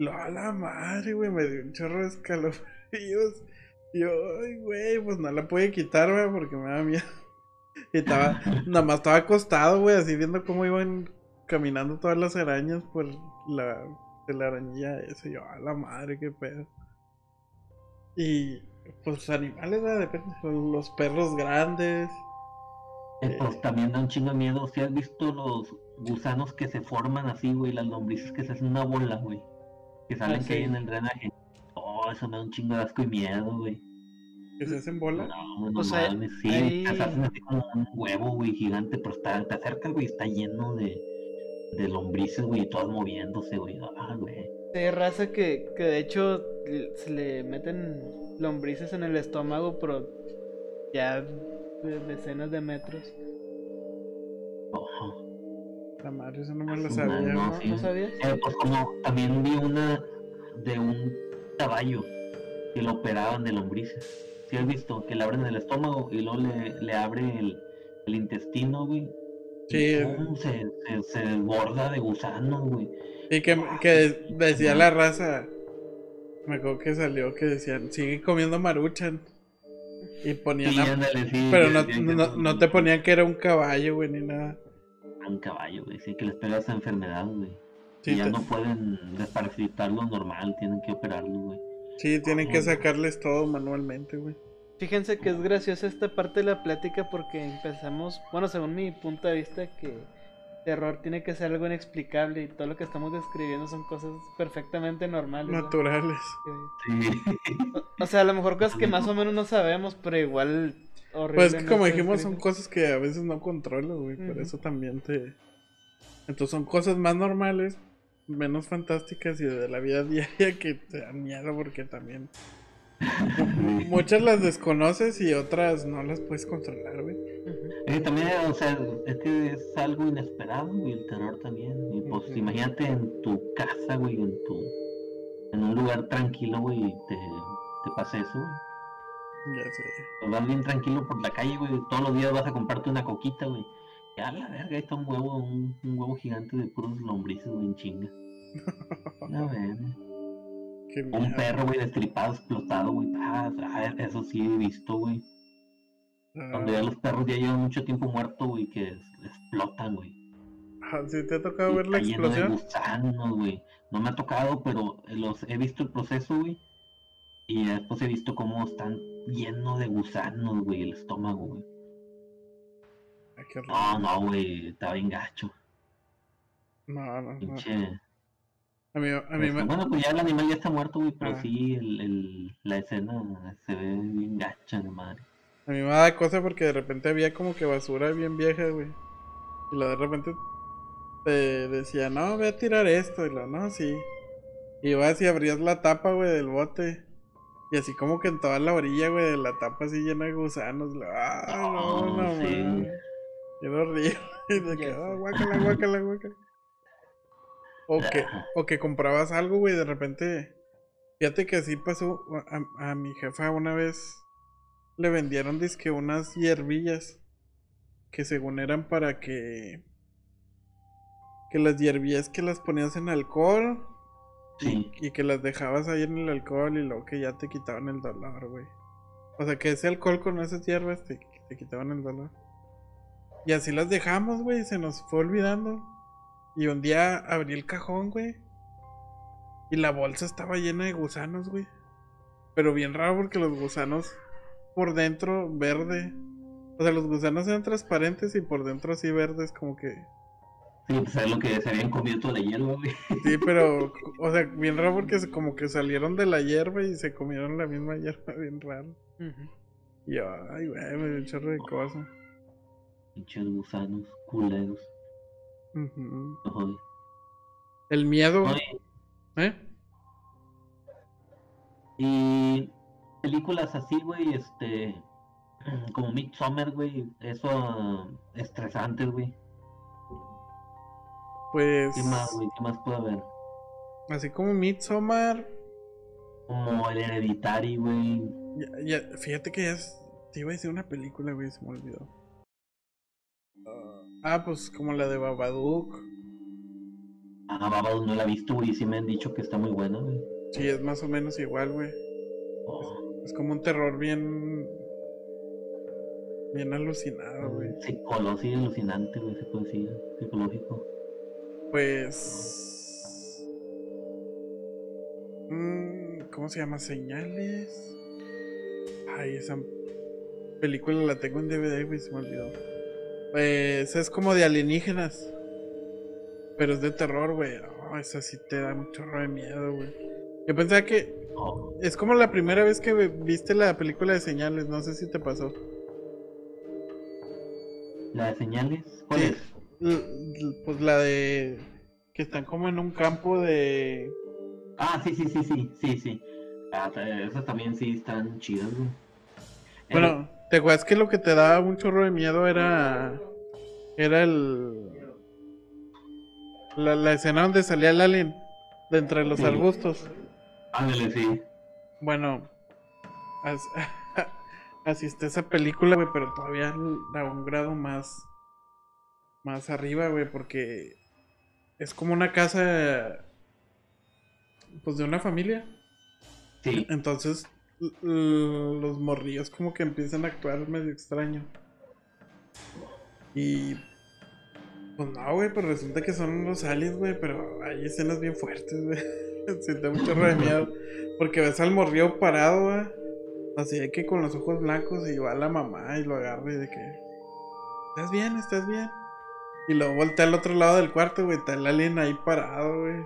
Lo a la madre, güey, me dio un chorro de escalofríos. Y yo, ay, güey, pues no la pude quitar, güey, porque me da miedo. Y estaba, nada más estaba acostado, güey, así viendo cómo iban caminando todas las arañas por la telarañilla esa. Y yo, a la madre, qué pedo. Y, pues, animales, ¿verdad? Depende. Los perros grandes. eh, pues también da un chingo de miedo. Si has visto los gusanos que se forman así, güey, las lombrices que se hacen una bola, güey. Que salen Ah, que hay sí. en el drenaje. Oh, eso me da un chingo de asco y miedo, güey. Que se hacen bola. No, no Pues hay- mames, sí, que se hacen así como un huevo, güey, gigante, pero está, te acercas, güey, está lleno de, de lombrices, güey, y todas moviéndose, güey. Ah, güey. Hay raza que, que de hecho le- se le meten lombrices en el estómago, pero ya de decenas de metros. Oh. La madre, eso no me lo Su sabía, madre, no, güey. sí. ¿No sabías? Eh, pues como también vi una de un caballo que lo operaban de lombrices. Si has visto? Que le abren el estómago y luego le, le abre el, el intestino, güey. Sí. se, se, se desborda de gusanos, güey. Y que, que decía la raza. Me acuerdo que salió que decían, sigue comiendo maruchan. Y ponían Sí, a- ándale, sí, Pero no, no, no te ponían que era un caballo, güey, ni nada. Un caballo, güey, sí, que les pega esa enfermedad, güey. Sí, y ya te- no pueden desparasitarlo normal, tienen que operarlo, güey. Sí, tienen que sacarles todo manualmente, güey. Fíjense que es graciosa esta parte de la plática porque empezamos, bueno, según mi punto de vista, que terror tiene que ser algo inexplicable y todo lo que estamos describiendo son cosas perfectamente normales. ¿no? Naturales. Que- Sí. O sea, a lo mejor cosas que más o menos no sabemos, pero igual horrible. Pues que ¿no? como dijimos, son cosas que a veces no controlas, güey. Por Ujú. eso también te. Entonces son cosas más normales, menos fantásticas y de la vida diaria que te dan miedo porque también. mu- Muchas las desconoces y otras no las puedes controlar, güey. Eh, también, o sea, es que es algo inesperado, güey, el terror también. Y pues imagínate en tu casa, güey, en tu en un lugar tranquilo, güey, y te, te pasa eso, güey. Ya sé. Vas bien tranquilo por la calle, güey, todos los días vas a comprarte una coquita, güey. A la verga, ahí está un huevo, un, un huevo gigante de puros lombrices, güey, en chinga. A ver, Qué un perro, güey, destripado, explotado, güey. Ah, ah, eso sí he visto, güey. Cuando ya Ah, los perros ya llevan mucho tiempo muertos, güey, que explotan, güey. ah, ¿Sí te ha tocado Y ver la lleno de explosión? gusanos, güey. No me ha tocado, pero los he visto el proceso, güey. Y después he visto cómo están llenos de gusanos, güey, el estómago, güey. Qué. No, no, güey, está bien gacho. No, no, no. A mí, a mí me. Bueno, pues ya el animal ya está muerto, güey, pero Ah. sí, el, el- la escena se ve bien gacha, de madre. A mí me da cosa porque de repente había como que basura bien vieja, güey. Y la de repente te decía, no, ve a tirar esto. Y lo, no, sí. Y vas y abrías la tapa, güey, del bote. Y así como que en toda la orilla, güey, de la tapa así llena de gusanos. lo, ah, no, Oh, no, sí. Mames. Era horrible. Y de que, ah, sé. guácala, guácala, guácala. O que, o que comprabas algo, güey, de repente. Fíjate que así pasó. A, a mi jefa una vez le vendieron disque unas hierbillas. Que según eran para que. Que las hierbillas que las ponías en alcohol. Sí. Y que las dejabas ahí en el alcohol y luego que ya te quitaban el dolor, güey. O sea que ese alcohol con esas hierbas te, te quitaban el dolor. Y así las dejamos, güey, se nos fue olvidando. Y un día abrí el cajón, güey. Y la bolsa estaba llena de gusanos, güey. Pero bien raro porque los gusanos por dentro verde. O sea, los gusanos eran transparentes y por dentro así verdes, como que. Sí, pues es lo que se habían comido toda la hierba, güey. Sí, pero, o sea, bien raro porque se- como que salieron de la hierba y se comieron la misma hierba, bien raro. Y yo, ay, güey, me dio un chorro de cosas. Pinches gusanos, culeros. No joder. El miedo, Oye, ¿eh? y películas así, güey, este. Como Midsommar, güey. Eso. estresantes, güey. Pues, ¿Qué más, güey? ¿Qué más puede haber? así como Midsommar, Como el Hereditary, güey. ya, ya- fíjate que ya es- te iba a decir una película, güey, se me olvidó. Ah, pues como la de Babadook. Ah, Babadook no la he visto, güey. Sí me han dicho que está muy buena, güey. Sí, es más o menos igual, güey. Oh, Es como un terror bien. Bien alucinado, güey. psicolo- sí, alucinante, güey. Psicológico. Pues. mm, ¿Cómo se llama? Señales. Ay, esa película la tengo en DVD, güey, se me olvidó. Pues es como de alienígenas. Pero es de terror, güey. Oh, esa sí te da chorro de miedo, güey. Yo pensaba que Oh, es como la primera vez que viste la película de señales, no sé si te pasó. ¿La de señales? ¿Cuál Sí. es? Pues la de que están como en un campo de Ah, sí, sí, sí, sí. Sí, sí. Ah, esas también sí están chidas, güey. Bueno, ¿te acuerdas que lo que te daba un chorro de miedo era. Era el. La, la escena donde salía el alien de entre los Sí. arbustos. Ándale, sí. Bueno, as- así está esa película, güey, pero todavía a un grado más. Más arriba, güey, porque. Es como una casa. Pues de una familia. Sí. Entonces, los morrillos como que empiezan a actuar medio extraño. Y. Pues no, güey, pues resulta que son los aliens, güey, pero hay escenas bien fuertes, güey. Siente mucho de miedo. Porque ves al morrillo parado, güey. Así de que con los ojos blancos y va la mamá y lo agarra y de que. ¿Estás bien? ¿Estás bien? Y luego voltea al otro lado del cuarto, güey. Está el alien ahí parado, güey.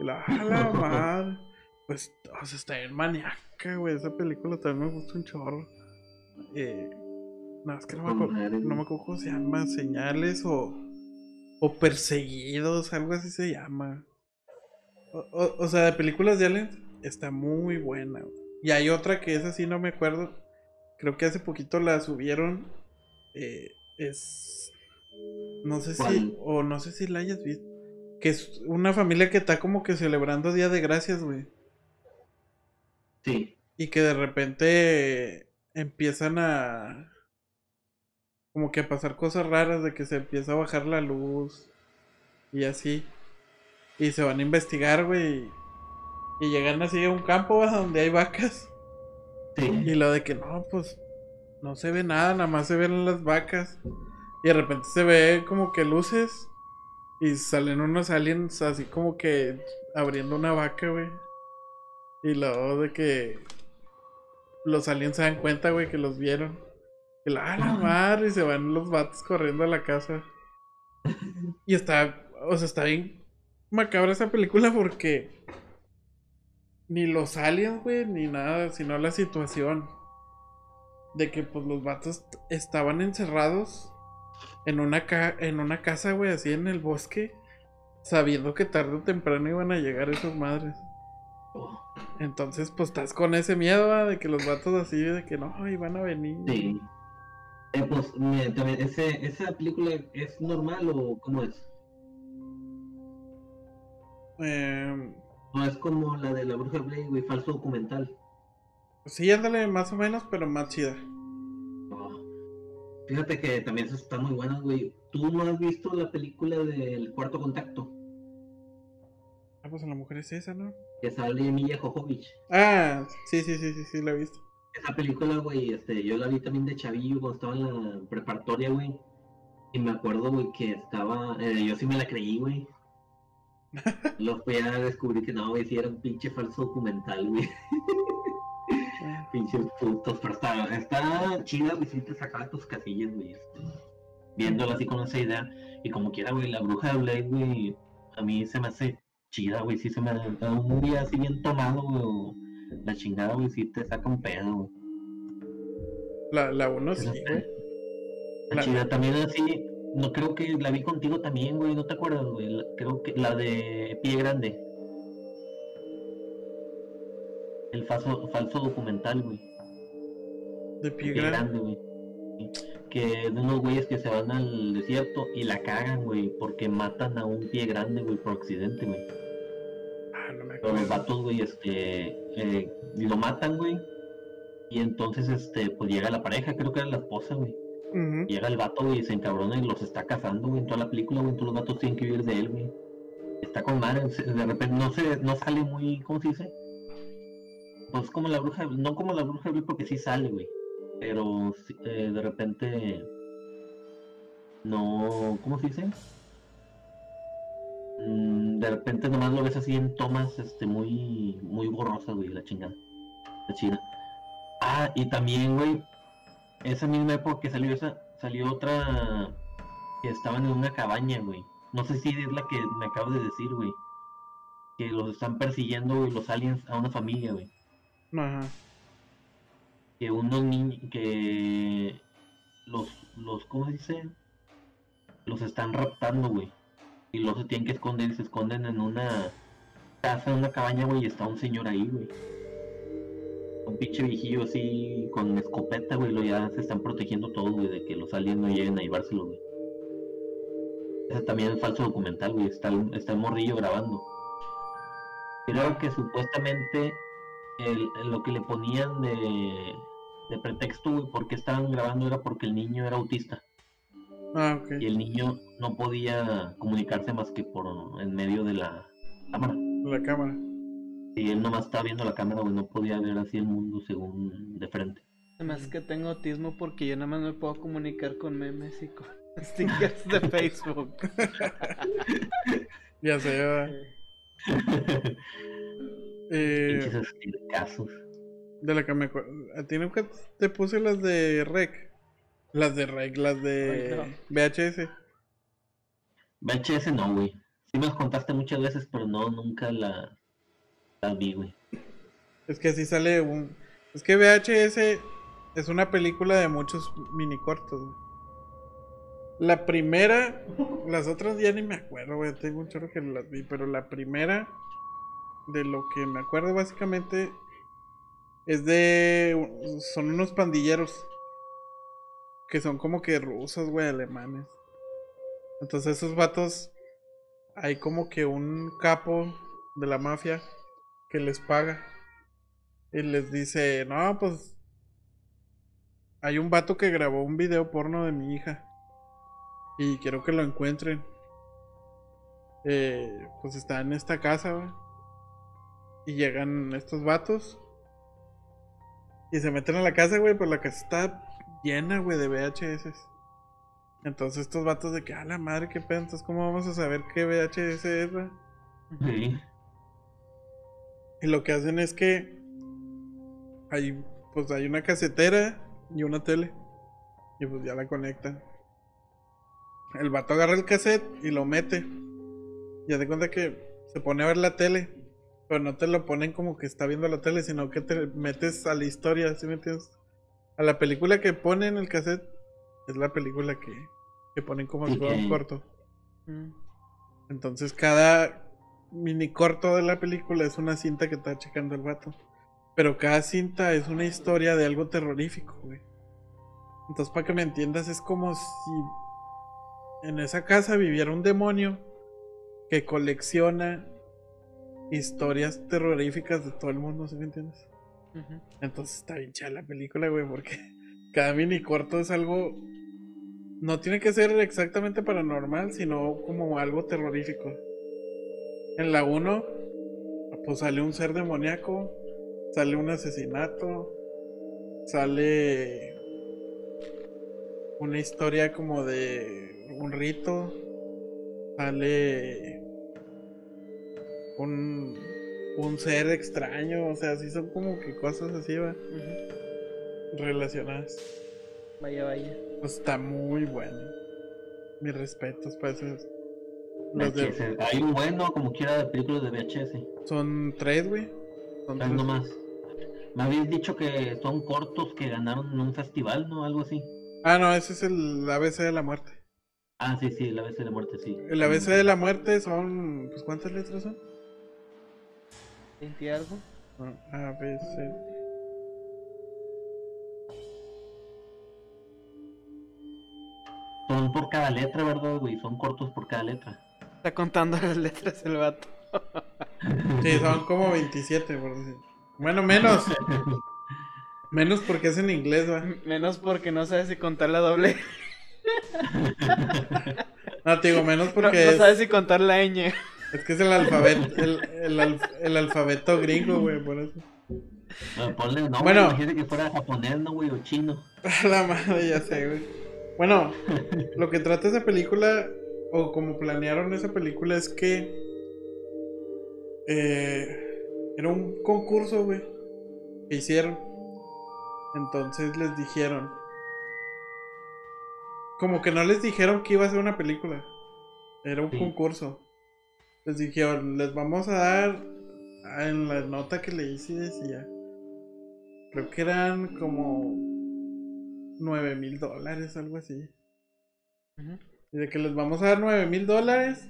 Y la, ¡a la madre! Pues, o sea, está bien maníaca, güey. Esa película también me gusta un chorro. Eh, no, es que no me, acuerdo, no me acuerdo cómo se llama. Señales o. O perseguidos, algo así se llama. O, o- o sea, de películas de aliens está muy buena. güey. Y hay otra que es así, no me acuerdo. Creo que hace poquito la subieron. eh, es. No sé si. ¿Cuál? O no sé si la hayas visto. Que es una familia que está como que celebrando Día de Gracias, güey. Sí. Y que de repente empiezan a. Como que a pasar cosas raras de que se empieza a bajar la luz. Y así. Y se van a investigar, güey. Y llegan así a un campo ¿va? donde hay vacas. Sí. Y lo de que no, pues no se ve nada, nada más se ven las vacas. Y de repente se ve como que luces. Y salen unos aliens así como que abriendo una vaca, güey. Y luego de que los aliens se dan cuenta, güey, que los vieron. Y la, "Ah, la madre, y se van los vatos corriendo a la casa. Y está, o sea, está bien macabra esa película porque ni los aliens, güey, ni nada, sino la situación de que pues los vatos estaban encerrados en una ca- en una casa, güey, así en el bosque, sabiendo que tarde o temprano iban a llegar esas madres. Oh, Entonces, pues estás con ese miedo de que los vatos así, de que no, iban a venir. sí. Eh, pues, mira, también, ese, ¿esa película es normal o cómo es? Em, No es como la de la bruja Blade, güey, falso documental. sí, ándale, más o menos, pero más chida. Oh. Fíjate que también esas están muy buenas, güey. ¿Tú no has visto la película del cuarto contacto? Ah, pues a lo mejor es esa, ¿no? Que sale Milla Jovovich. Ah, sí, sí, sí, sí, sí, la he visto. esa película, güey, este, yo la vi también de chavillo cuando estaba en la preparatoria, güey. Y me acuerdo, güey, que estaba, eh, yo sí me la creí, güey. Luego fui a descubrir que no, güey, sí era un pinche falso documental, güey. Pinches putos, pero está, está chida, güey, si te sacaba tus casillas, güey. este, Viéndola así con esa idea. Y como quiera, güey, la bruja de Blade, güey, a mí se me hace chida, güey. Sí se me da un día así bien tomado, güey. La chingada, güey, sí te saca un pedo, güey. La, la uno sí, güey. La- chida. También así, no creo que la vi contigo también, güey, ¿no te acuerdas, güey? La- Creo que la de Pie Grande. El falso, falso documental, güey. De pie Pie grande. güey. Que de unos güeyes que se van al desierto y la cagan, güey, porque matan a un pie grande, güey, por accidente, güey. No me Pero los vatos, güey, este, eh, lo matan, güey. Y entonces, este, pues llega la pareja, creo que era la esposa, güey. Llega el vato, güey, y se encabrona y los está cazando, güey, en toda la película, güey, todos los vatos tienen que vivir de él, güey. Está con madre, de repente no se, no sale muy, ¿cómo se dice? Pues como la bruja, no como la bruja, güey, porque sí sale, güey. Pero eh, de repente no, ¿cómo se dice? Mm, de repente nomás lo ves así en tomas, este, muy, muy borrosas, güey, la chingada. La chida. Ah, y también, güey, esa misma época que salió esa, salió otra que estaban en una cabaña, güey. No sé si es la que me acabas de decir, güey. Que los están persiguiendo, güey, los aliens a una familia, güey. Ajá. Que unos niños, que los, los, ¿cómo se dice? Los están raptando, güey. Y los se tienen que esconder se esconden en una casa, en una cabaña, güey, y está un señor ahí, güey. Un pinche viejillo así con escopeta, güey, lo ya se están protegiendo todos, güey, de que los aliens no lleguen a llevárselo, güey. Ese también es falso documental, güey, está, el- está el morrillo grabando. Creo que supuestamente el, el- lo que le ponían de, de pretexto, güey, porque estaban grabando era porque el niño era autista Ah, ok. y el niño no podía comunicarse más que por en medio de la cámara. La cámara. Y él nomás estaba viendo la cámara, güey, no podía ver así el mundo según de frente. Además que tengo autismo porque yo nada más me puedo comunicar con memes y con stickers de Facebook. Ya sé, ¿verdad? Eh, estilcazos. de la que me acuerdo. ¿A ti nunca te puse las de Rec? Las de Rec, las de Ay, VHS. VHS no, güey. Sí me las contaste muchas veces, pero no, nunca la, la vi, güey. Es que así sale un. Es que VHS es una película de muchos mini cortos. güey. La primera, las otras ya ni me acuerdo, güey. Tengo un chorro que las vi, pero la primera, de lo que me acuerdo básicamente, es de. Son unos pandilleros. Que son como que rusos, güey, alemanes. Entonces esos vatos. Hay como que un capo de la mafia que les paga. Y les dice, no, pues hay un vato que grabó un video porno de mi hija. Y quiero que lo encuentren. Eh, pues está en esta casa. Y llegan estos vatos. Y se meten a la casa, güey, pero la casa está llena, güey, de VHS. Entonces estos vatos de que, a la madre, qué pedo, entonces cómo vamos a saber qué VHS es? Sí. Y lo que hacen es que hay, pues hay una casetera y una tele. Y pues ya la conectan. El vato agarra el cassette y lo mete. Y de cuenta que se pone a ver la tele. Pero no te lo ponen como que está viendo la tele, sino que te metes a la historia, ¿sí me entiendes? A la película que pone en el cassette es la película que, que ponen como si fuera un corto. Mm. Entonces cada mini corto de la película es una cinta que está checando el vato. Pero cada cinta es una historia de algo terrorífico, güey. Entonces, para que me entiendas, es como si en esa casa viviera un demonio que colecciona historias terroríficas de todo el mundo, ¿sí me entiendes? Entonces está bien chida la película, güey, porque cada mini corto es algo. No tiene que ser exactamente paranormal, sino como algo terrorífico. En la 1, pues sale un ser demoníaco, sale un asesinato, sale una historia como de un rito, sale un, un ser extraño, o sea, sí son como que cosas así, va, Ujú. Relacionadas. Vaya, vaya. Pues está muy bueno. Mis respetos para esos. Los de-. Hay un bueno, como quiera, de películas de VHS. son tres, güey. Son Tres tres. nomás. Me habéis dicho que son cortos que ganaron en un festival, ¿no? Algo así. Ah, no, ese es el ABC de la muerte. Ah, sí, sí, la vez de la muerte, sí. El ABC de la muerte son. Pues, ¿cuántas letras son? ¿Sentí algo? No, A, Son por cada letra, ¿verdad, güey? Son cortos por cada letra. Está contando las letras el vato. Sí, son como 27, por decir. Bueno, menos. Menos porque es en inglés, va. Menos porque no sabes si contar la doble. No, te digo menos No, porque no es, sabes si contar la ñ. es que es el alfabeto, el, el, alf- el alfabeto gringo, güey, por eso. Ah, ponle, no, Bueno. bueno. imagínate que fuera japonés, ¿no, güey? O chino. A la madre, ya sé, güey. Bueno, lo que trata esa película, o como planearon esa película, es que eh, era un concurso, güey, que hicieron. Entonces les dijeron, como que no les dijeron que iba a ser una película, era un Sí. concurso. Les dijeron, les vamos a dar en la nota que le hice decía, creo que eran como 9 mil dólares, algo así. Y de que les vamos a dar 9 mil dólares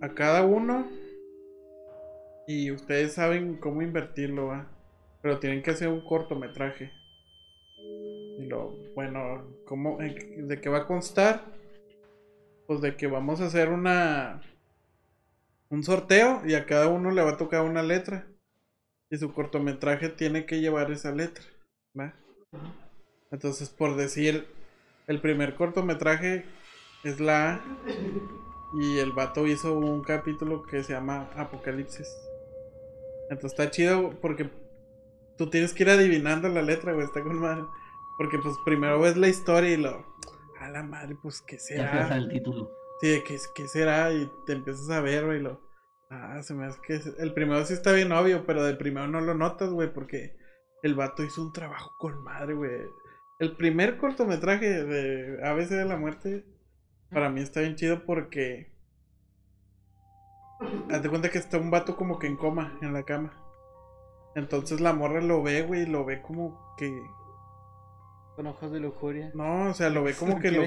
a cada uno. Y ustedes saben cómo invertirlo, va. Pero tienen que hacer un cortometraje. Y lo, bueno, ¿cómo, ¿de qué va a constar? Pues de que vamos a hacer una. Un sorteo y a cada uno le va a tocar una letra. Y su cortometraje tiene que llevar esa letra, ¿va? Entonces, por decir, el primer cortometraje es la A. Y el vato hizo un capítulo que se llama Apocalipsis. Entonces está chido porque tú tienes que ir adivinando la letra, güey. Está con madre. Porque pues primero ves la historia y lo. A la madre, pues qué Ya se será. sabe el título. Sí, de qué, qué será y te empiezas a ver, güey, lo... Ah, se me hace que... El primero sí está bien obvio, pero del primero no lo notas, güey, porque el vato hizo un trabajo con madre, güey. El primer cortometraje de ABC de la Muerte, para mí está bien chido porque... Hazte cuenta que está un vato como que en coma, en la cama. Entonces la morra lo ve, güey, lo ve como que... Con ojos de lujuria. No, o sea, lo ve como que lo,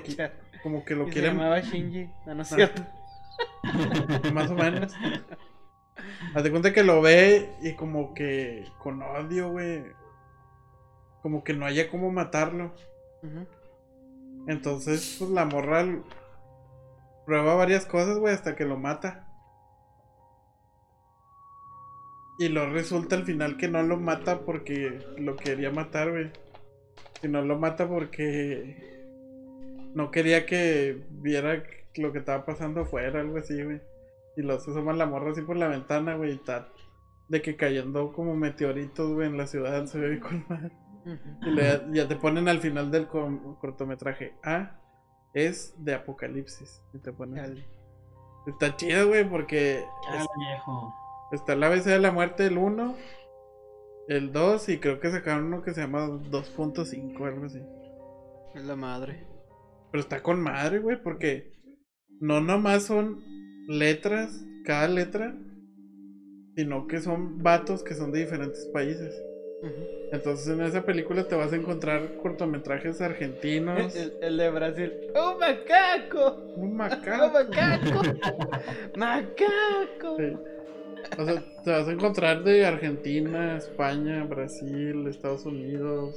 como que lo quiere... Se llamaba Shinji. No, no es cierto. Más o menos. Haz de cuenta que lo ve y como que con odio, güey. Como que no haya cómo matarlo. Entonces, pues la morra prueba varias cosas, güey, hasta que lo mata. Y lo resulta al final que no lo mata porque lo quería matar, güey. Sino lo mata porque no quería que viera lo que estaba pasando afuera, algo así, güey. Y los asoma la morra así por la ventana, güey, y está de que cayendo como meteoritos, güey, en la ciudad, se ve con Y le- ya te ponen al final del com- cortometraje. A es de Apocalipsis. Y te ponen. Chale. Está chido, güey, porque viejo. está la ABC de la muerte el 1, el 2 y creo que sacaron uno que se llama 2.5, algo así. Es la madre. Pero está con madre, güey, porque no nomás son letras, cada letra, sino que son vatos que son de diferentes países. Entonces en esa película te vas a encontrar cortometrajes argentinos. El, el de Brasil. ¡Oh, macaco! Un ¡Oh, macaco. macaco! ¡Macaco! Sí. O sea, te vas a encontrar de Argentina, España, Brasil, Estados Unidos,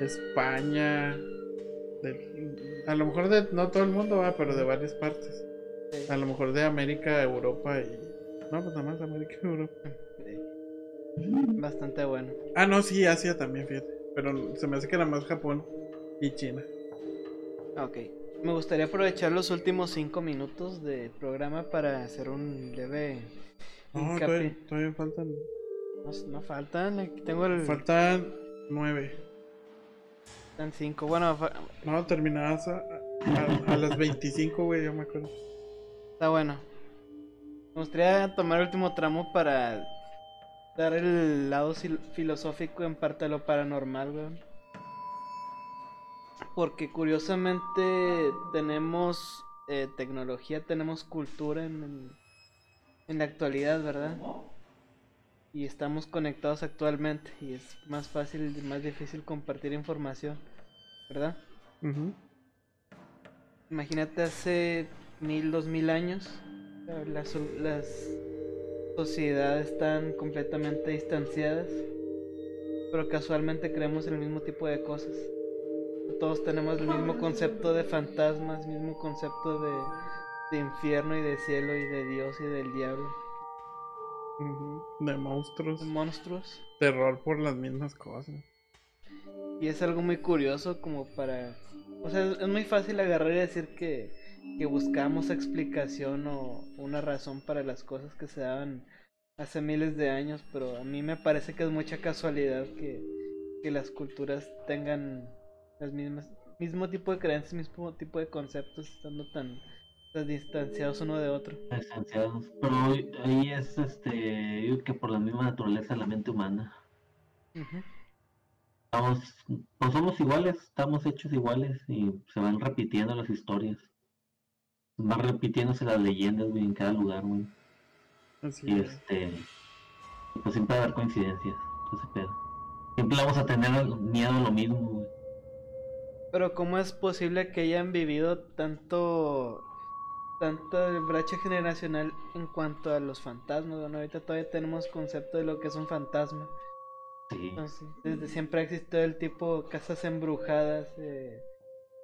España. de- a lo mejor de no todo el mundo va, pero de varias partes. Sí. A lo mejor de América, Europa y. No, pues nada más América y Europa. Bastante bueno. Ah, no, sí, Asia también, fíjate. Pero se me hace que era más Japón y China. Ok. Me gustaría aprovechar los últimos cinco minutos de programa para hacer un leve No, todavía, todavía faltan. No, no faltan, aquí tengo el... Faltan nueve. Están 5. Bueno, fa- No, terminabas a, a- a las 25, güey, yo me acuerdo. está bueno. Me gustaría tomar el último tramo para dar el lado filosófico en parte de lo paranormal, weón. Porque curiosamente tenemos eh, tecnología, tenemos cultura en, en- en la actualidad, ¿verdad? Y estamos conectados actualmente y es más fácil y más difícil compartir información, ¿verdad? Ujú. Imagínate hace mil, dos mil años, eh, las, las sociedades están completamente distanciadas, pero casualmente creemos en el mismo tipo de cosas. Todos tenemos el mismo concepto de fantasmas, mismo concepto de, de infierno y de cielo y de Dios y del diablo. De monstruos. de monstruos. Terror por las mismas cosas. Y es algo muy curioso como para... O sea, es muy fácil agarrar y decir que, que buscamos explicación o una razón para las cosas que se daban hace miles de años, pero a mí me parece que es mucha casualidad que, que las culturas tengan las mismas mismo tipo de creencias, mismo tipo de conceptos, estando tan, tan distanciados uno de otro. Distanciados. Pero ahí- es este, yo que por la misma naturaleza de la mente humana. Ujú. Estamos, pues somos iguales, estamos hechos iguales y se van repitiendo las historias. Van repitiéndose las leyendas, güey, en cada lugar, güey. Así Y es. este, pues siempre va a haber coincidencias, ese pedo. Siempre vamos a tener miedo a lo mismo, güey. Pero ¿cómo es posible que hayan vivido tanto tanta brecha generacional en cuanto a los fantasmas? Bueno, ahorita todavía tenemos concepto de lo que es un fantasma. Sí. Entonces, desde siempre ha existido el tipo casas embrujadas, eh,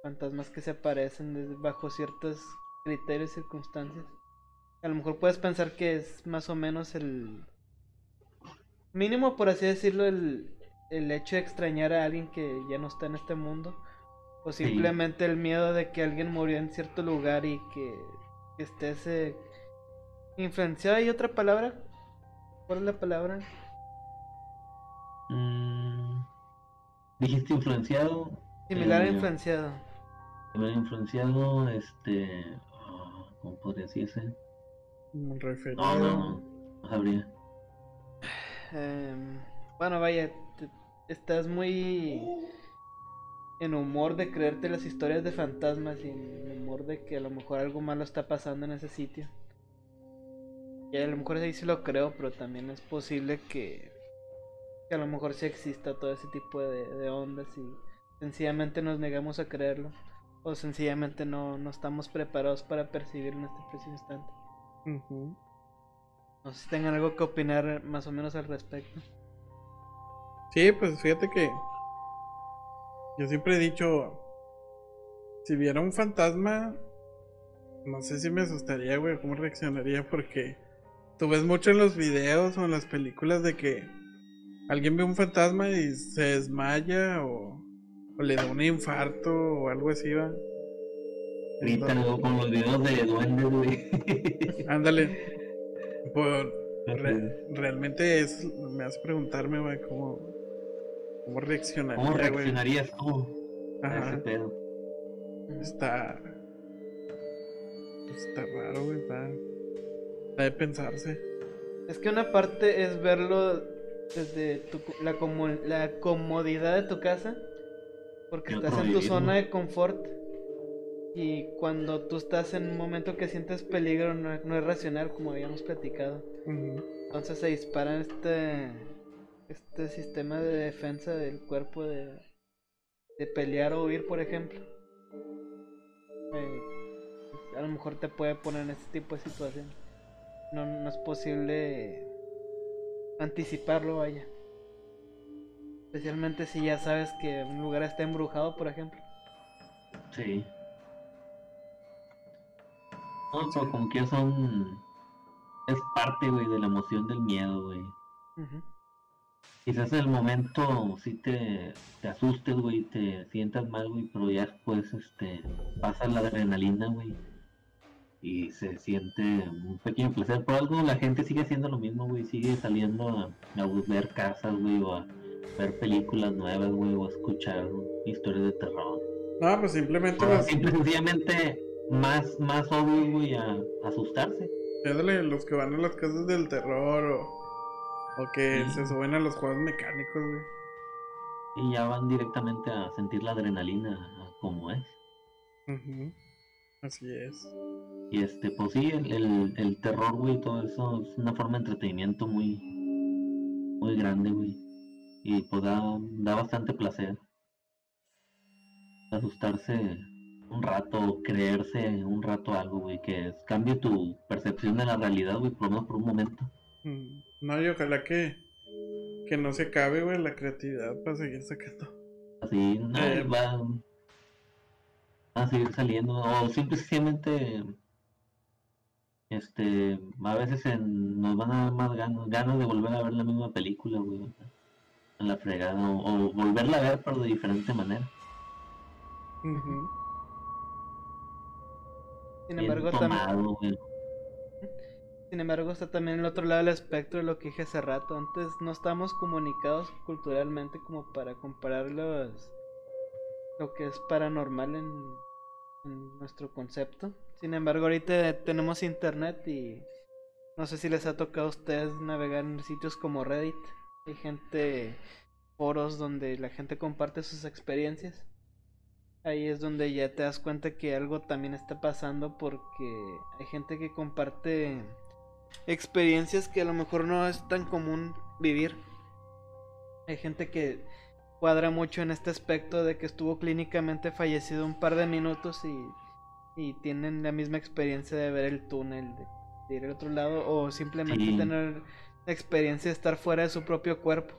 fantasmas que se aparecen desde- bajo ciertos criterios y circunstancias. A lo mejor puedes pensar que es más o menos el mínimo, por así decirlo, el, el hecho de extrañar a alguien que ya no está en este mundo. O Sí. simplemente el miedo de que alguien murió en cierto lugar y que, que estés eh, influenciado. ¿Hay otra palabra? ¿Cuál es la palabra? Mm, Dijiste influenciado. Similar a Eh, influenciado. Similar a influenciado, este. ¿Cómo podría decirse? Un referido. No, no, no. Sabría. Em, bueno, vaya, te- estás muy en humor de creerte las historias de fantasmas y en humor de que a lo mejor algo malo está pasando en ese sitio. Y a lo mejor ahí sí lo creo, pero también es posible que, que a lo mejor sí exista todo ese tipo de, de ondas y sencillamente nos negamos a creerlo. O sencillamente no, no estamos preparados para percibirlo en este preciso instante. Ujú. No sé si tengan algo que opinar más o menos al respecto. Sí, pues fíjate que yo siempre he dicho, si viera un fantasma, no sé si me asustaría, güey, cómo reaccionaría, porque tú ves mucho en los videos o en las películas de que alguien ve un fantasma y se desmaya o, o le da un infarto o algo así, va. Ahorita luego con los videos de duendes, güey. Ándale. Por, re- realmente es, me hace preguntarme, güey, cómo, cómo reaccionaría, ¿Cómo reaccionarías tú a Ajá. ese pedo? Está. Está raro, güey. Está. Está de pensarse. Es que una parte es verlo desde tu, la, comu- la comodidad de tu casa, porque estás en tu zona de confort. Y cuando tú estás en un momento que sientes peligro, no, no es racional, como habíamos platicado. Entonces se dispara este, este sistema de defensa del cuerpo de, de pelear o huir, por ejemplo. Eh, a lo mejor te puede poner en este tipo de situación. No, no es posible anticiparlo, vaya. Especialmente si ya sabes que un lugar está embrujado, por ejemplo. Sí. No, pero como que son. Es parte, güey, de la emoción del miedo, güey. Quizás en el momento sí te, te asustes, güey, te sientas mal, güey, pero ya después, este, pasa la adrenalina, güey. Y se siente un pequeño placer. Por algo la gente sigue haciendo lo mismo, güey, sigue saliendo a, a ver casas, güey, o a, ver películas nuevas, güey, o escuchar historias de terror. No, pues simplemente los, simple sencillamente más, más obvio, güey, a, a asustarse. ándale, los que van a las casas del terror o, o que Sí. se suben a los juegos mecánicos, güey. Y ya van directamente a sentir la adrenalina como es. Ujú. Así es. Y este, pues sí, el, el, el terror, güey, todo eso es una forma de entretenimiento muy, muy grande, güey. Y pues da, da bastante placer. Asustarse un rato, creerse un rato algo, güey, que es- cambie tu percepción de la realidad, güey, por lo menos por un momento. Mm, No, y ojalá que, que no se acabe, güey, la creatividad para seguir sacando. Así, no, Eh. va, va a seguir saliendo. O simplemente, este, a veces en- nos van a dar más ganas, ganas de volver a ver la misma película, güey. La fregada. O, o volverla a ver, pero de diferente manera. Sin embargo, también, tomado, sin embargo, está también el otro lado del espectro de lo que dije hace rato. Antes no estábamos comunicados culturalmente como para comparar los, lo que es paranormal en, en nuestro concepto. Sin embargo, ahorita tenemos internet y no sé si les ha tocado a ustedes navegar en sitios como Reddit. Hay gente, foros donde la gente comparte sus experiencias. Ahí es donde ya te das cuenta que algo también está pasando porque hay gente que comparte experiencias que a lo mejor no es tan común vivir. Hay gente que cuadra mucho en este aspecto de que estuvo clínicamente fallecido un par de minutos y, y tienen la misma experiencia de ver el túnel, de, de ir al otro lado o simplemente Sí. tener la experiencia de estar fuera de su propio cuerpo.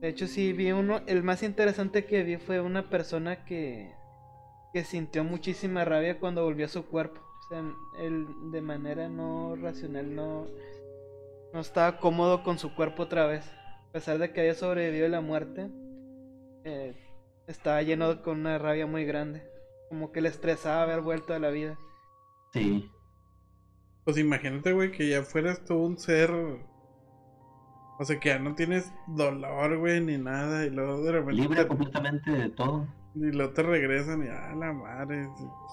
De hecho, sí vi uno. El más interesante que vi fue una persona que, que sintió muchísima rabia cuando volvió a su cuerpo. O sea, él de manera no racional no, no estaba cómodo con su cuerpo otra vez. A pesar de que había sobrevivido a la muerte, eh, estaba lleno con una rabia muy grande. Como que le estresaba haber vuelto a la vida. Sí. Pues imagínate, güey, que ya fueras tú un ser. O sea, que ya no tienes dolor, güey, ni nada. Y luego de repente. Libre te- completamente de todo. y luego te regresan y, ah, la madre.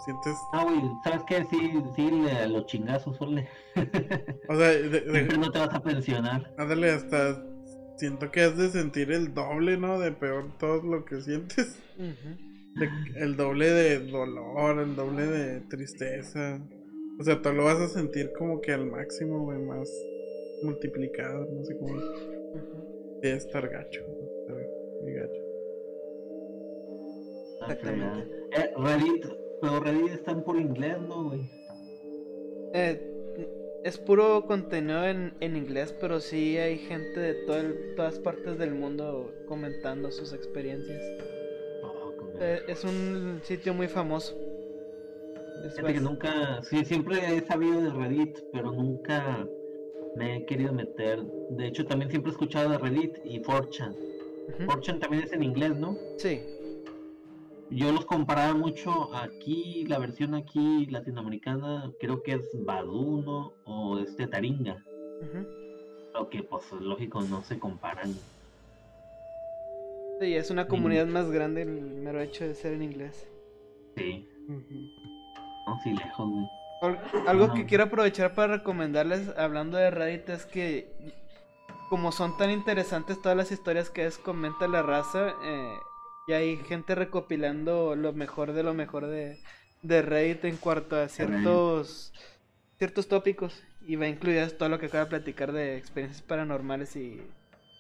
Sientes. No, güey, ¿sabes qué? Sí, sí, le- a los chingazos, suele. O sea, de- de- Siempre no te vas a pensionar. ándale, hasta. Siento que has de sentir el doble, ¿no? De peor todo lo que sientes. De- el doble de dolor, el doble de tristeza. O sea, tú lo vas a sentir como que al máximo, güey, más multiplicado. No sé cómo. Debe estar gacho. Estar muy gacho. Exactamente. Eh, Reddit, pero Reddit están por inglés, ¿no, güey? Eh, es puro contenido en, en inglés, pero sí hay gente de todo el- todas partes del mundo comentando sus experiencias. Con- Eh, es un sitio muy famoso. Es Fíjate que nunca, sí, siempre he sabido de Reddit, pero nunca me he querido meter. De hecho, también siempre he escuchado de Reddit y 4chan. Ujú. 4chan también es en inglés, ¿no? Sí, Yo los comparaba mucho aquí, la versión aquí latinoamericana, creo que es Badu, ¿no? O este Taringa. ujú. Lo que, pues, lógico, no se comparan. sí, es una comunidad más grande el mero hecho de ser en inglés. Sí, Ujú. No, sí, lejos, güey. Al- Algo que quiero aprovechar para recomendarles, hablando de Reddit, es que como son tan interesantes todas las historias que es comenta la raza, eh, y hay gente recopilando lo mejor de lo mejor de, de Reddit en cuanto a ciertos ciertos tópicos y va incluidas todo lo que acaba de platicar de experiencias paranormales y,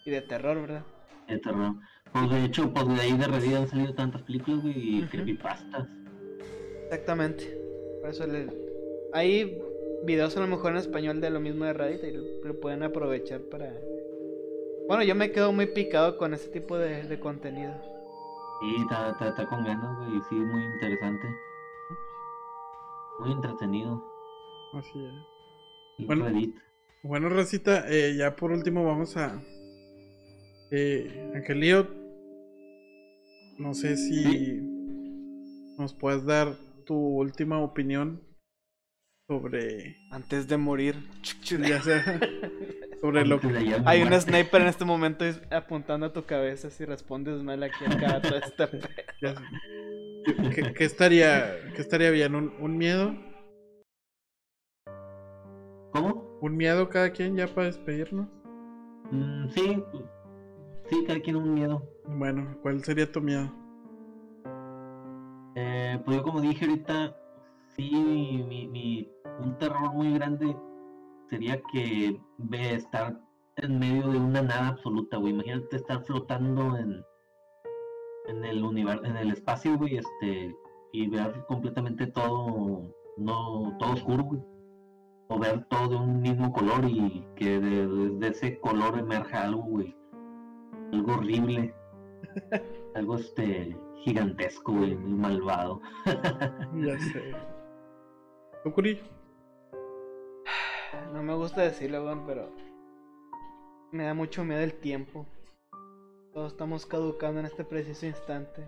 y de terror, ¿verdad? De terror. Pues, de hecho, pues, de ahí de Reddit han salido tantas películas, y Ujú. creepypastas. Exactamente. Por eso le... hay videos a lo mejor en español de lo mismo de Reddit y lo, pueden aprovechar para... Bueno, yo me quedo muy picado con ese tipo de, de contenido. Sí, está, está, está con ganas, güey, y sí, muy interesante. Muy entretenido. Así es. Y Bueno. Reddit. Bueno, Rosita, eh, ya por último vamos a. Eh, no sé si Sí. nos puedes dar tu última opinión sobre. Antes de morir. Ya sea. Sobre lo que... Hay un sniper en este momento apuntando a tu cabeza si respondes mal aquí acá todo este pedo. ya sé. ¿Qué, qué- estaría, qué estaría bien? ¿Un, un miedo? ¿Cómo? ¿Un miedo cada quien ya para despedirnos? Mm, sí, sí, cada quien un miedo. Bueno, ¿cuál sería tu miedo? Eh, pues yo como dije ahorita, sí, mi, mi- un terror muy grande sería que ve estar en medio de una nada absoluta, güey. Imagínate estar flotando en, en el universo, en el espacio, güey, este, y ver completamente todo, no, todo oscuro, güey. O ver todo de un mismo color y que de, de- de ese color emerja algo, güey. Algo horrible. algo este gigantesco, güey, muy malvado. Ya sé. ¿Tú, Curi? No me gusta decirlo, weón, pero me da mucho miedo el tiempo. Todos estamos caducando en este preciso instante.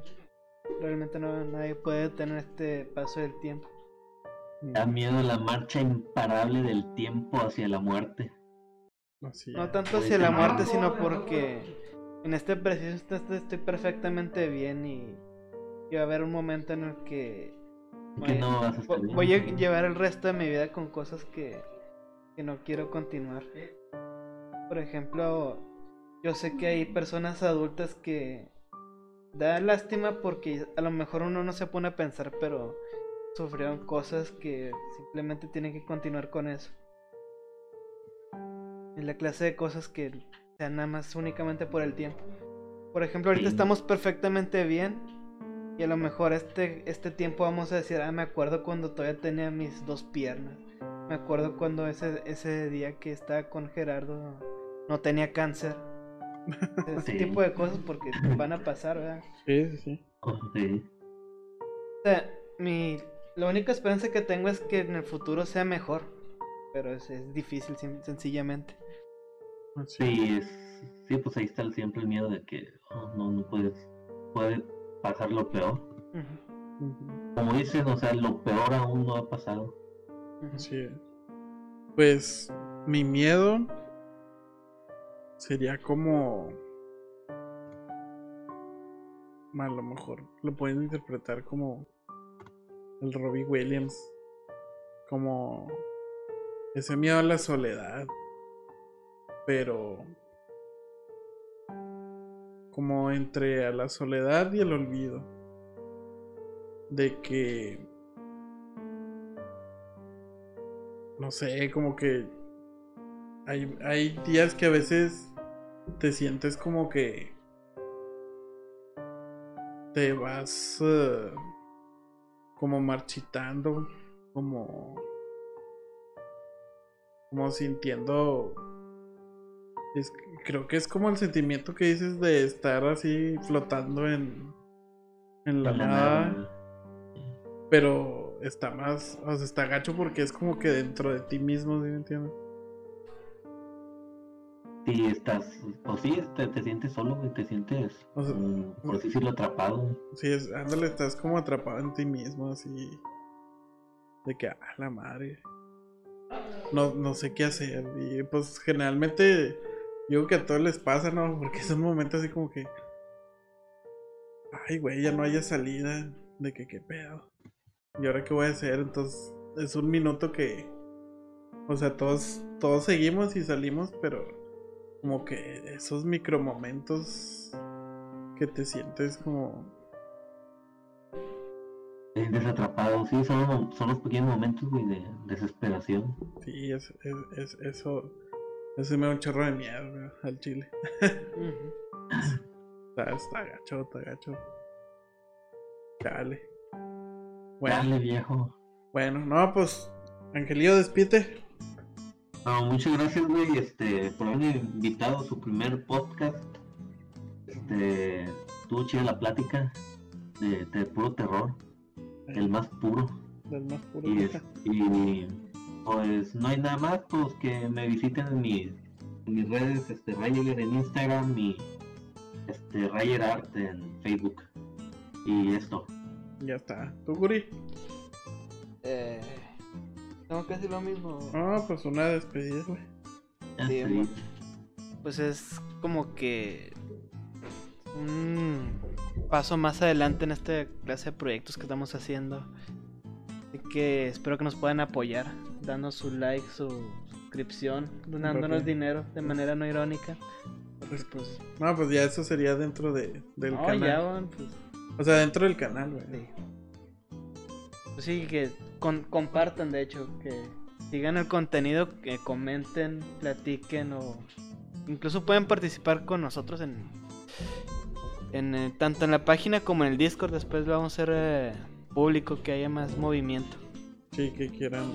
Realmente no, nadie puede detener este paso del tiempo. Da miedo la marcha imparable del tiempo hacia la muerte. Así No tanto hacia la muerte, sino porque en este preciso instante estoy perfectamente bien y, y va a haber un momento en el que Que Voy- no vas a estar bien. voy a llevar el resto de mi vida con cosas que, que no quiero continuar. Por ejemplo, yo sé que hay personas adultas que da lástima porque a lo mejor uno no se pone a pensar, pero sufrieron cosas que simplemente tienen que continuar con eso. Es la clase de cosas que sean nada más únicamente por el tiempo. Por ejemplo, ahorita Sí. estamos perfectamente bien y a lo mejor este, este tiempo vamos a decir, ah, me acuerdo cuando todavía tenía mis dos piernas. Me acuerdo cuando ese, ese día que estaba con Gerardo no tenía cáncer. Ese Sí. tipo de cosas porque van a pasar, ¿verdad? Sí, sí, sí. Sí. O sea, mi, la única esperanza que tengo es que en el futuro sea mejor. Pero es, es difícil, sencillamente. Sí, es, sí, pues ahí está el- siempre el miedo de que oh, no, no puedes, puede pasar lo peor. Como dicen, o sea, lo peor aún no ha pasado. Así es. Pues mi miedo sería como a lo mejor lo pueden interpretar como el Robbie Williams como ese miedo a la soledad pero como entre a la soledad y el olvido de que no sé, como que hay, hay días que a veces te sientes como que te vas eh, como marchitando, como como sintiendo es- creo que es como el sentimiento que dices de estar así flotando en en la nada pero está más, o sea, está gacho porque es como que dentro de ti mismo, ¿sí me entiendes? Sí, estás, pues sí, te, te sientes solo, güey, te sientes, O sea, mm, por así decirlo, atrapado. Sí, es, ándale, estás como atrapado en ti mismo, así. De que, ah, la madre. No, no sé qué hacer. Y pues generalmente, yo creo que a todos les pasa, ¿no? Porque es un momento así como que. Ay, güey, ya no haya salida. De que, qué pedo. ¿Y ahora qué voy a hacer? Entonces, es un minuto que. O sea, todos, todos seguimos y salimos, pero. Como que esos micromomentos que te sientes como Te sientes atrapado, sí, son, son los pequeños momentos, güey, de desesperación. Sí, es, es, es- eso. Eso me da un chorro de miedo, güey, al chile. Está, está gacho, está gacho. Bueno, Dale, viejo. bueno, no, pues, Angelillo, despite. No, muchas gracias, güey, este, por haberme invitado a su primer podcast. Este, estuvo chida la plática de, de puro terror, el más puro. Del más puro. Y, es- y pues no hay nada más, pues que me visiten en, mis en mis redes, este, Rayer en Instagram y este, Rayer Art en Facebook. Y esto. Ya está. ¿Tú, Guri? Eh, tengo que decir lo mismo. No, pues una despedida, güey. Sí, mo- Pues es como que un paso más adelante en esta clase de proyectos que estamos haciendo. Así que espero que nos puedan apoyar, dando su like, su suscripción, donándonos dinero de manera no irónica. Porque, pues, No, pues ya eso sería dentro de, del no, canal. ya, pues, O sea, dentro del canal, güey. sí. Pues sí, que con- compartan, de hecho, que sigan el contenido, que comenten, platiquen o incluso pueden participar con nosotros en, en eh, tanto en la página como en el Discord. Después lo vamos a hacer eh, público, que haya más movimiento. Sí, que quieran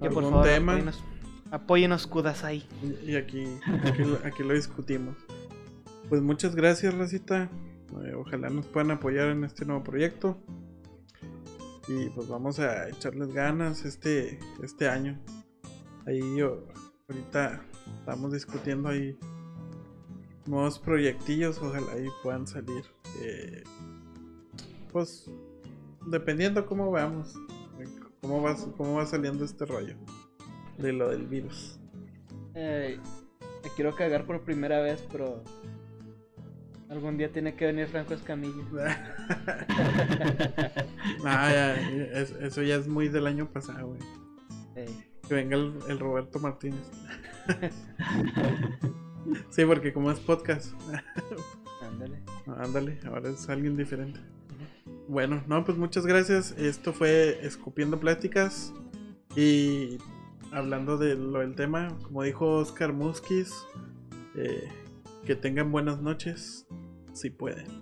Que por algún favor tema. apóyenos, apóyenos Kudasai. Y aquí, aquí, lo- aquí lo discutimos. Pues muchas gracias, Racita. Eh, ojalá nos puedan apoyar en este nuevo proyecto. Y pues vamos a echarles ganas este, este año. Ahí yo, ahorita estamos discutiendo ahí nuevos proyectillos. Ojalá ahí puedan salir. Eh, pues dependiendo cómo veamos. Cómo va, cómo va saliendo este rollo. De lo del virus. Eh, me quiero cagar por primera vez, pero algún día tiene que venir Franco Escamilla. Ah, ya, es- eso ya es muy del año pasado, güey. Que venga el, el Roberto Martínez. sí, porque como es podcast, ándale. ándale, ahora es alguien diferente. Bueno, no, pues muchas gracias. Esto fue Escupiendo Pláticas. Y hablando de lo del tema, como dijo Oscar Muskis, eh, que tengan buenas noches, si pueden.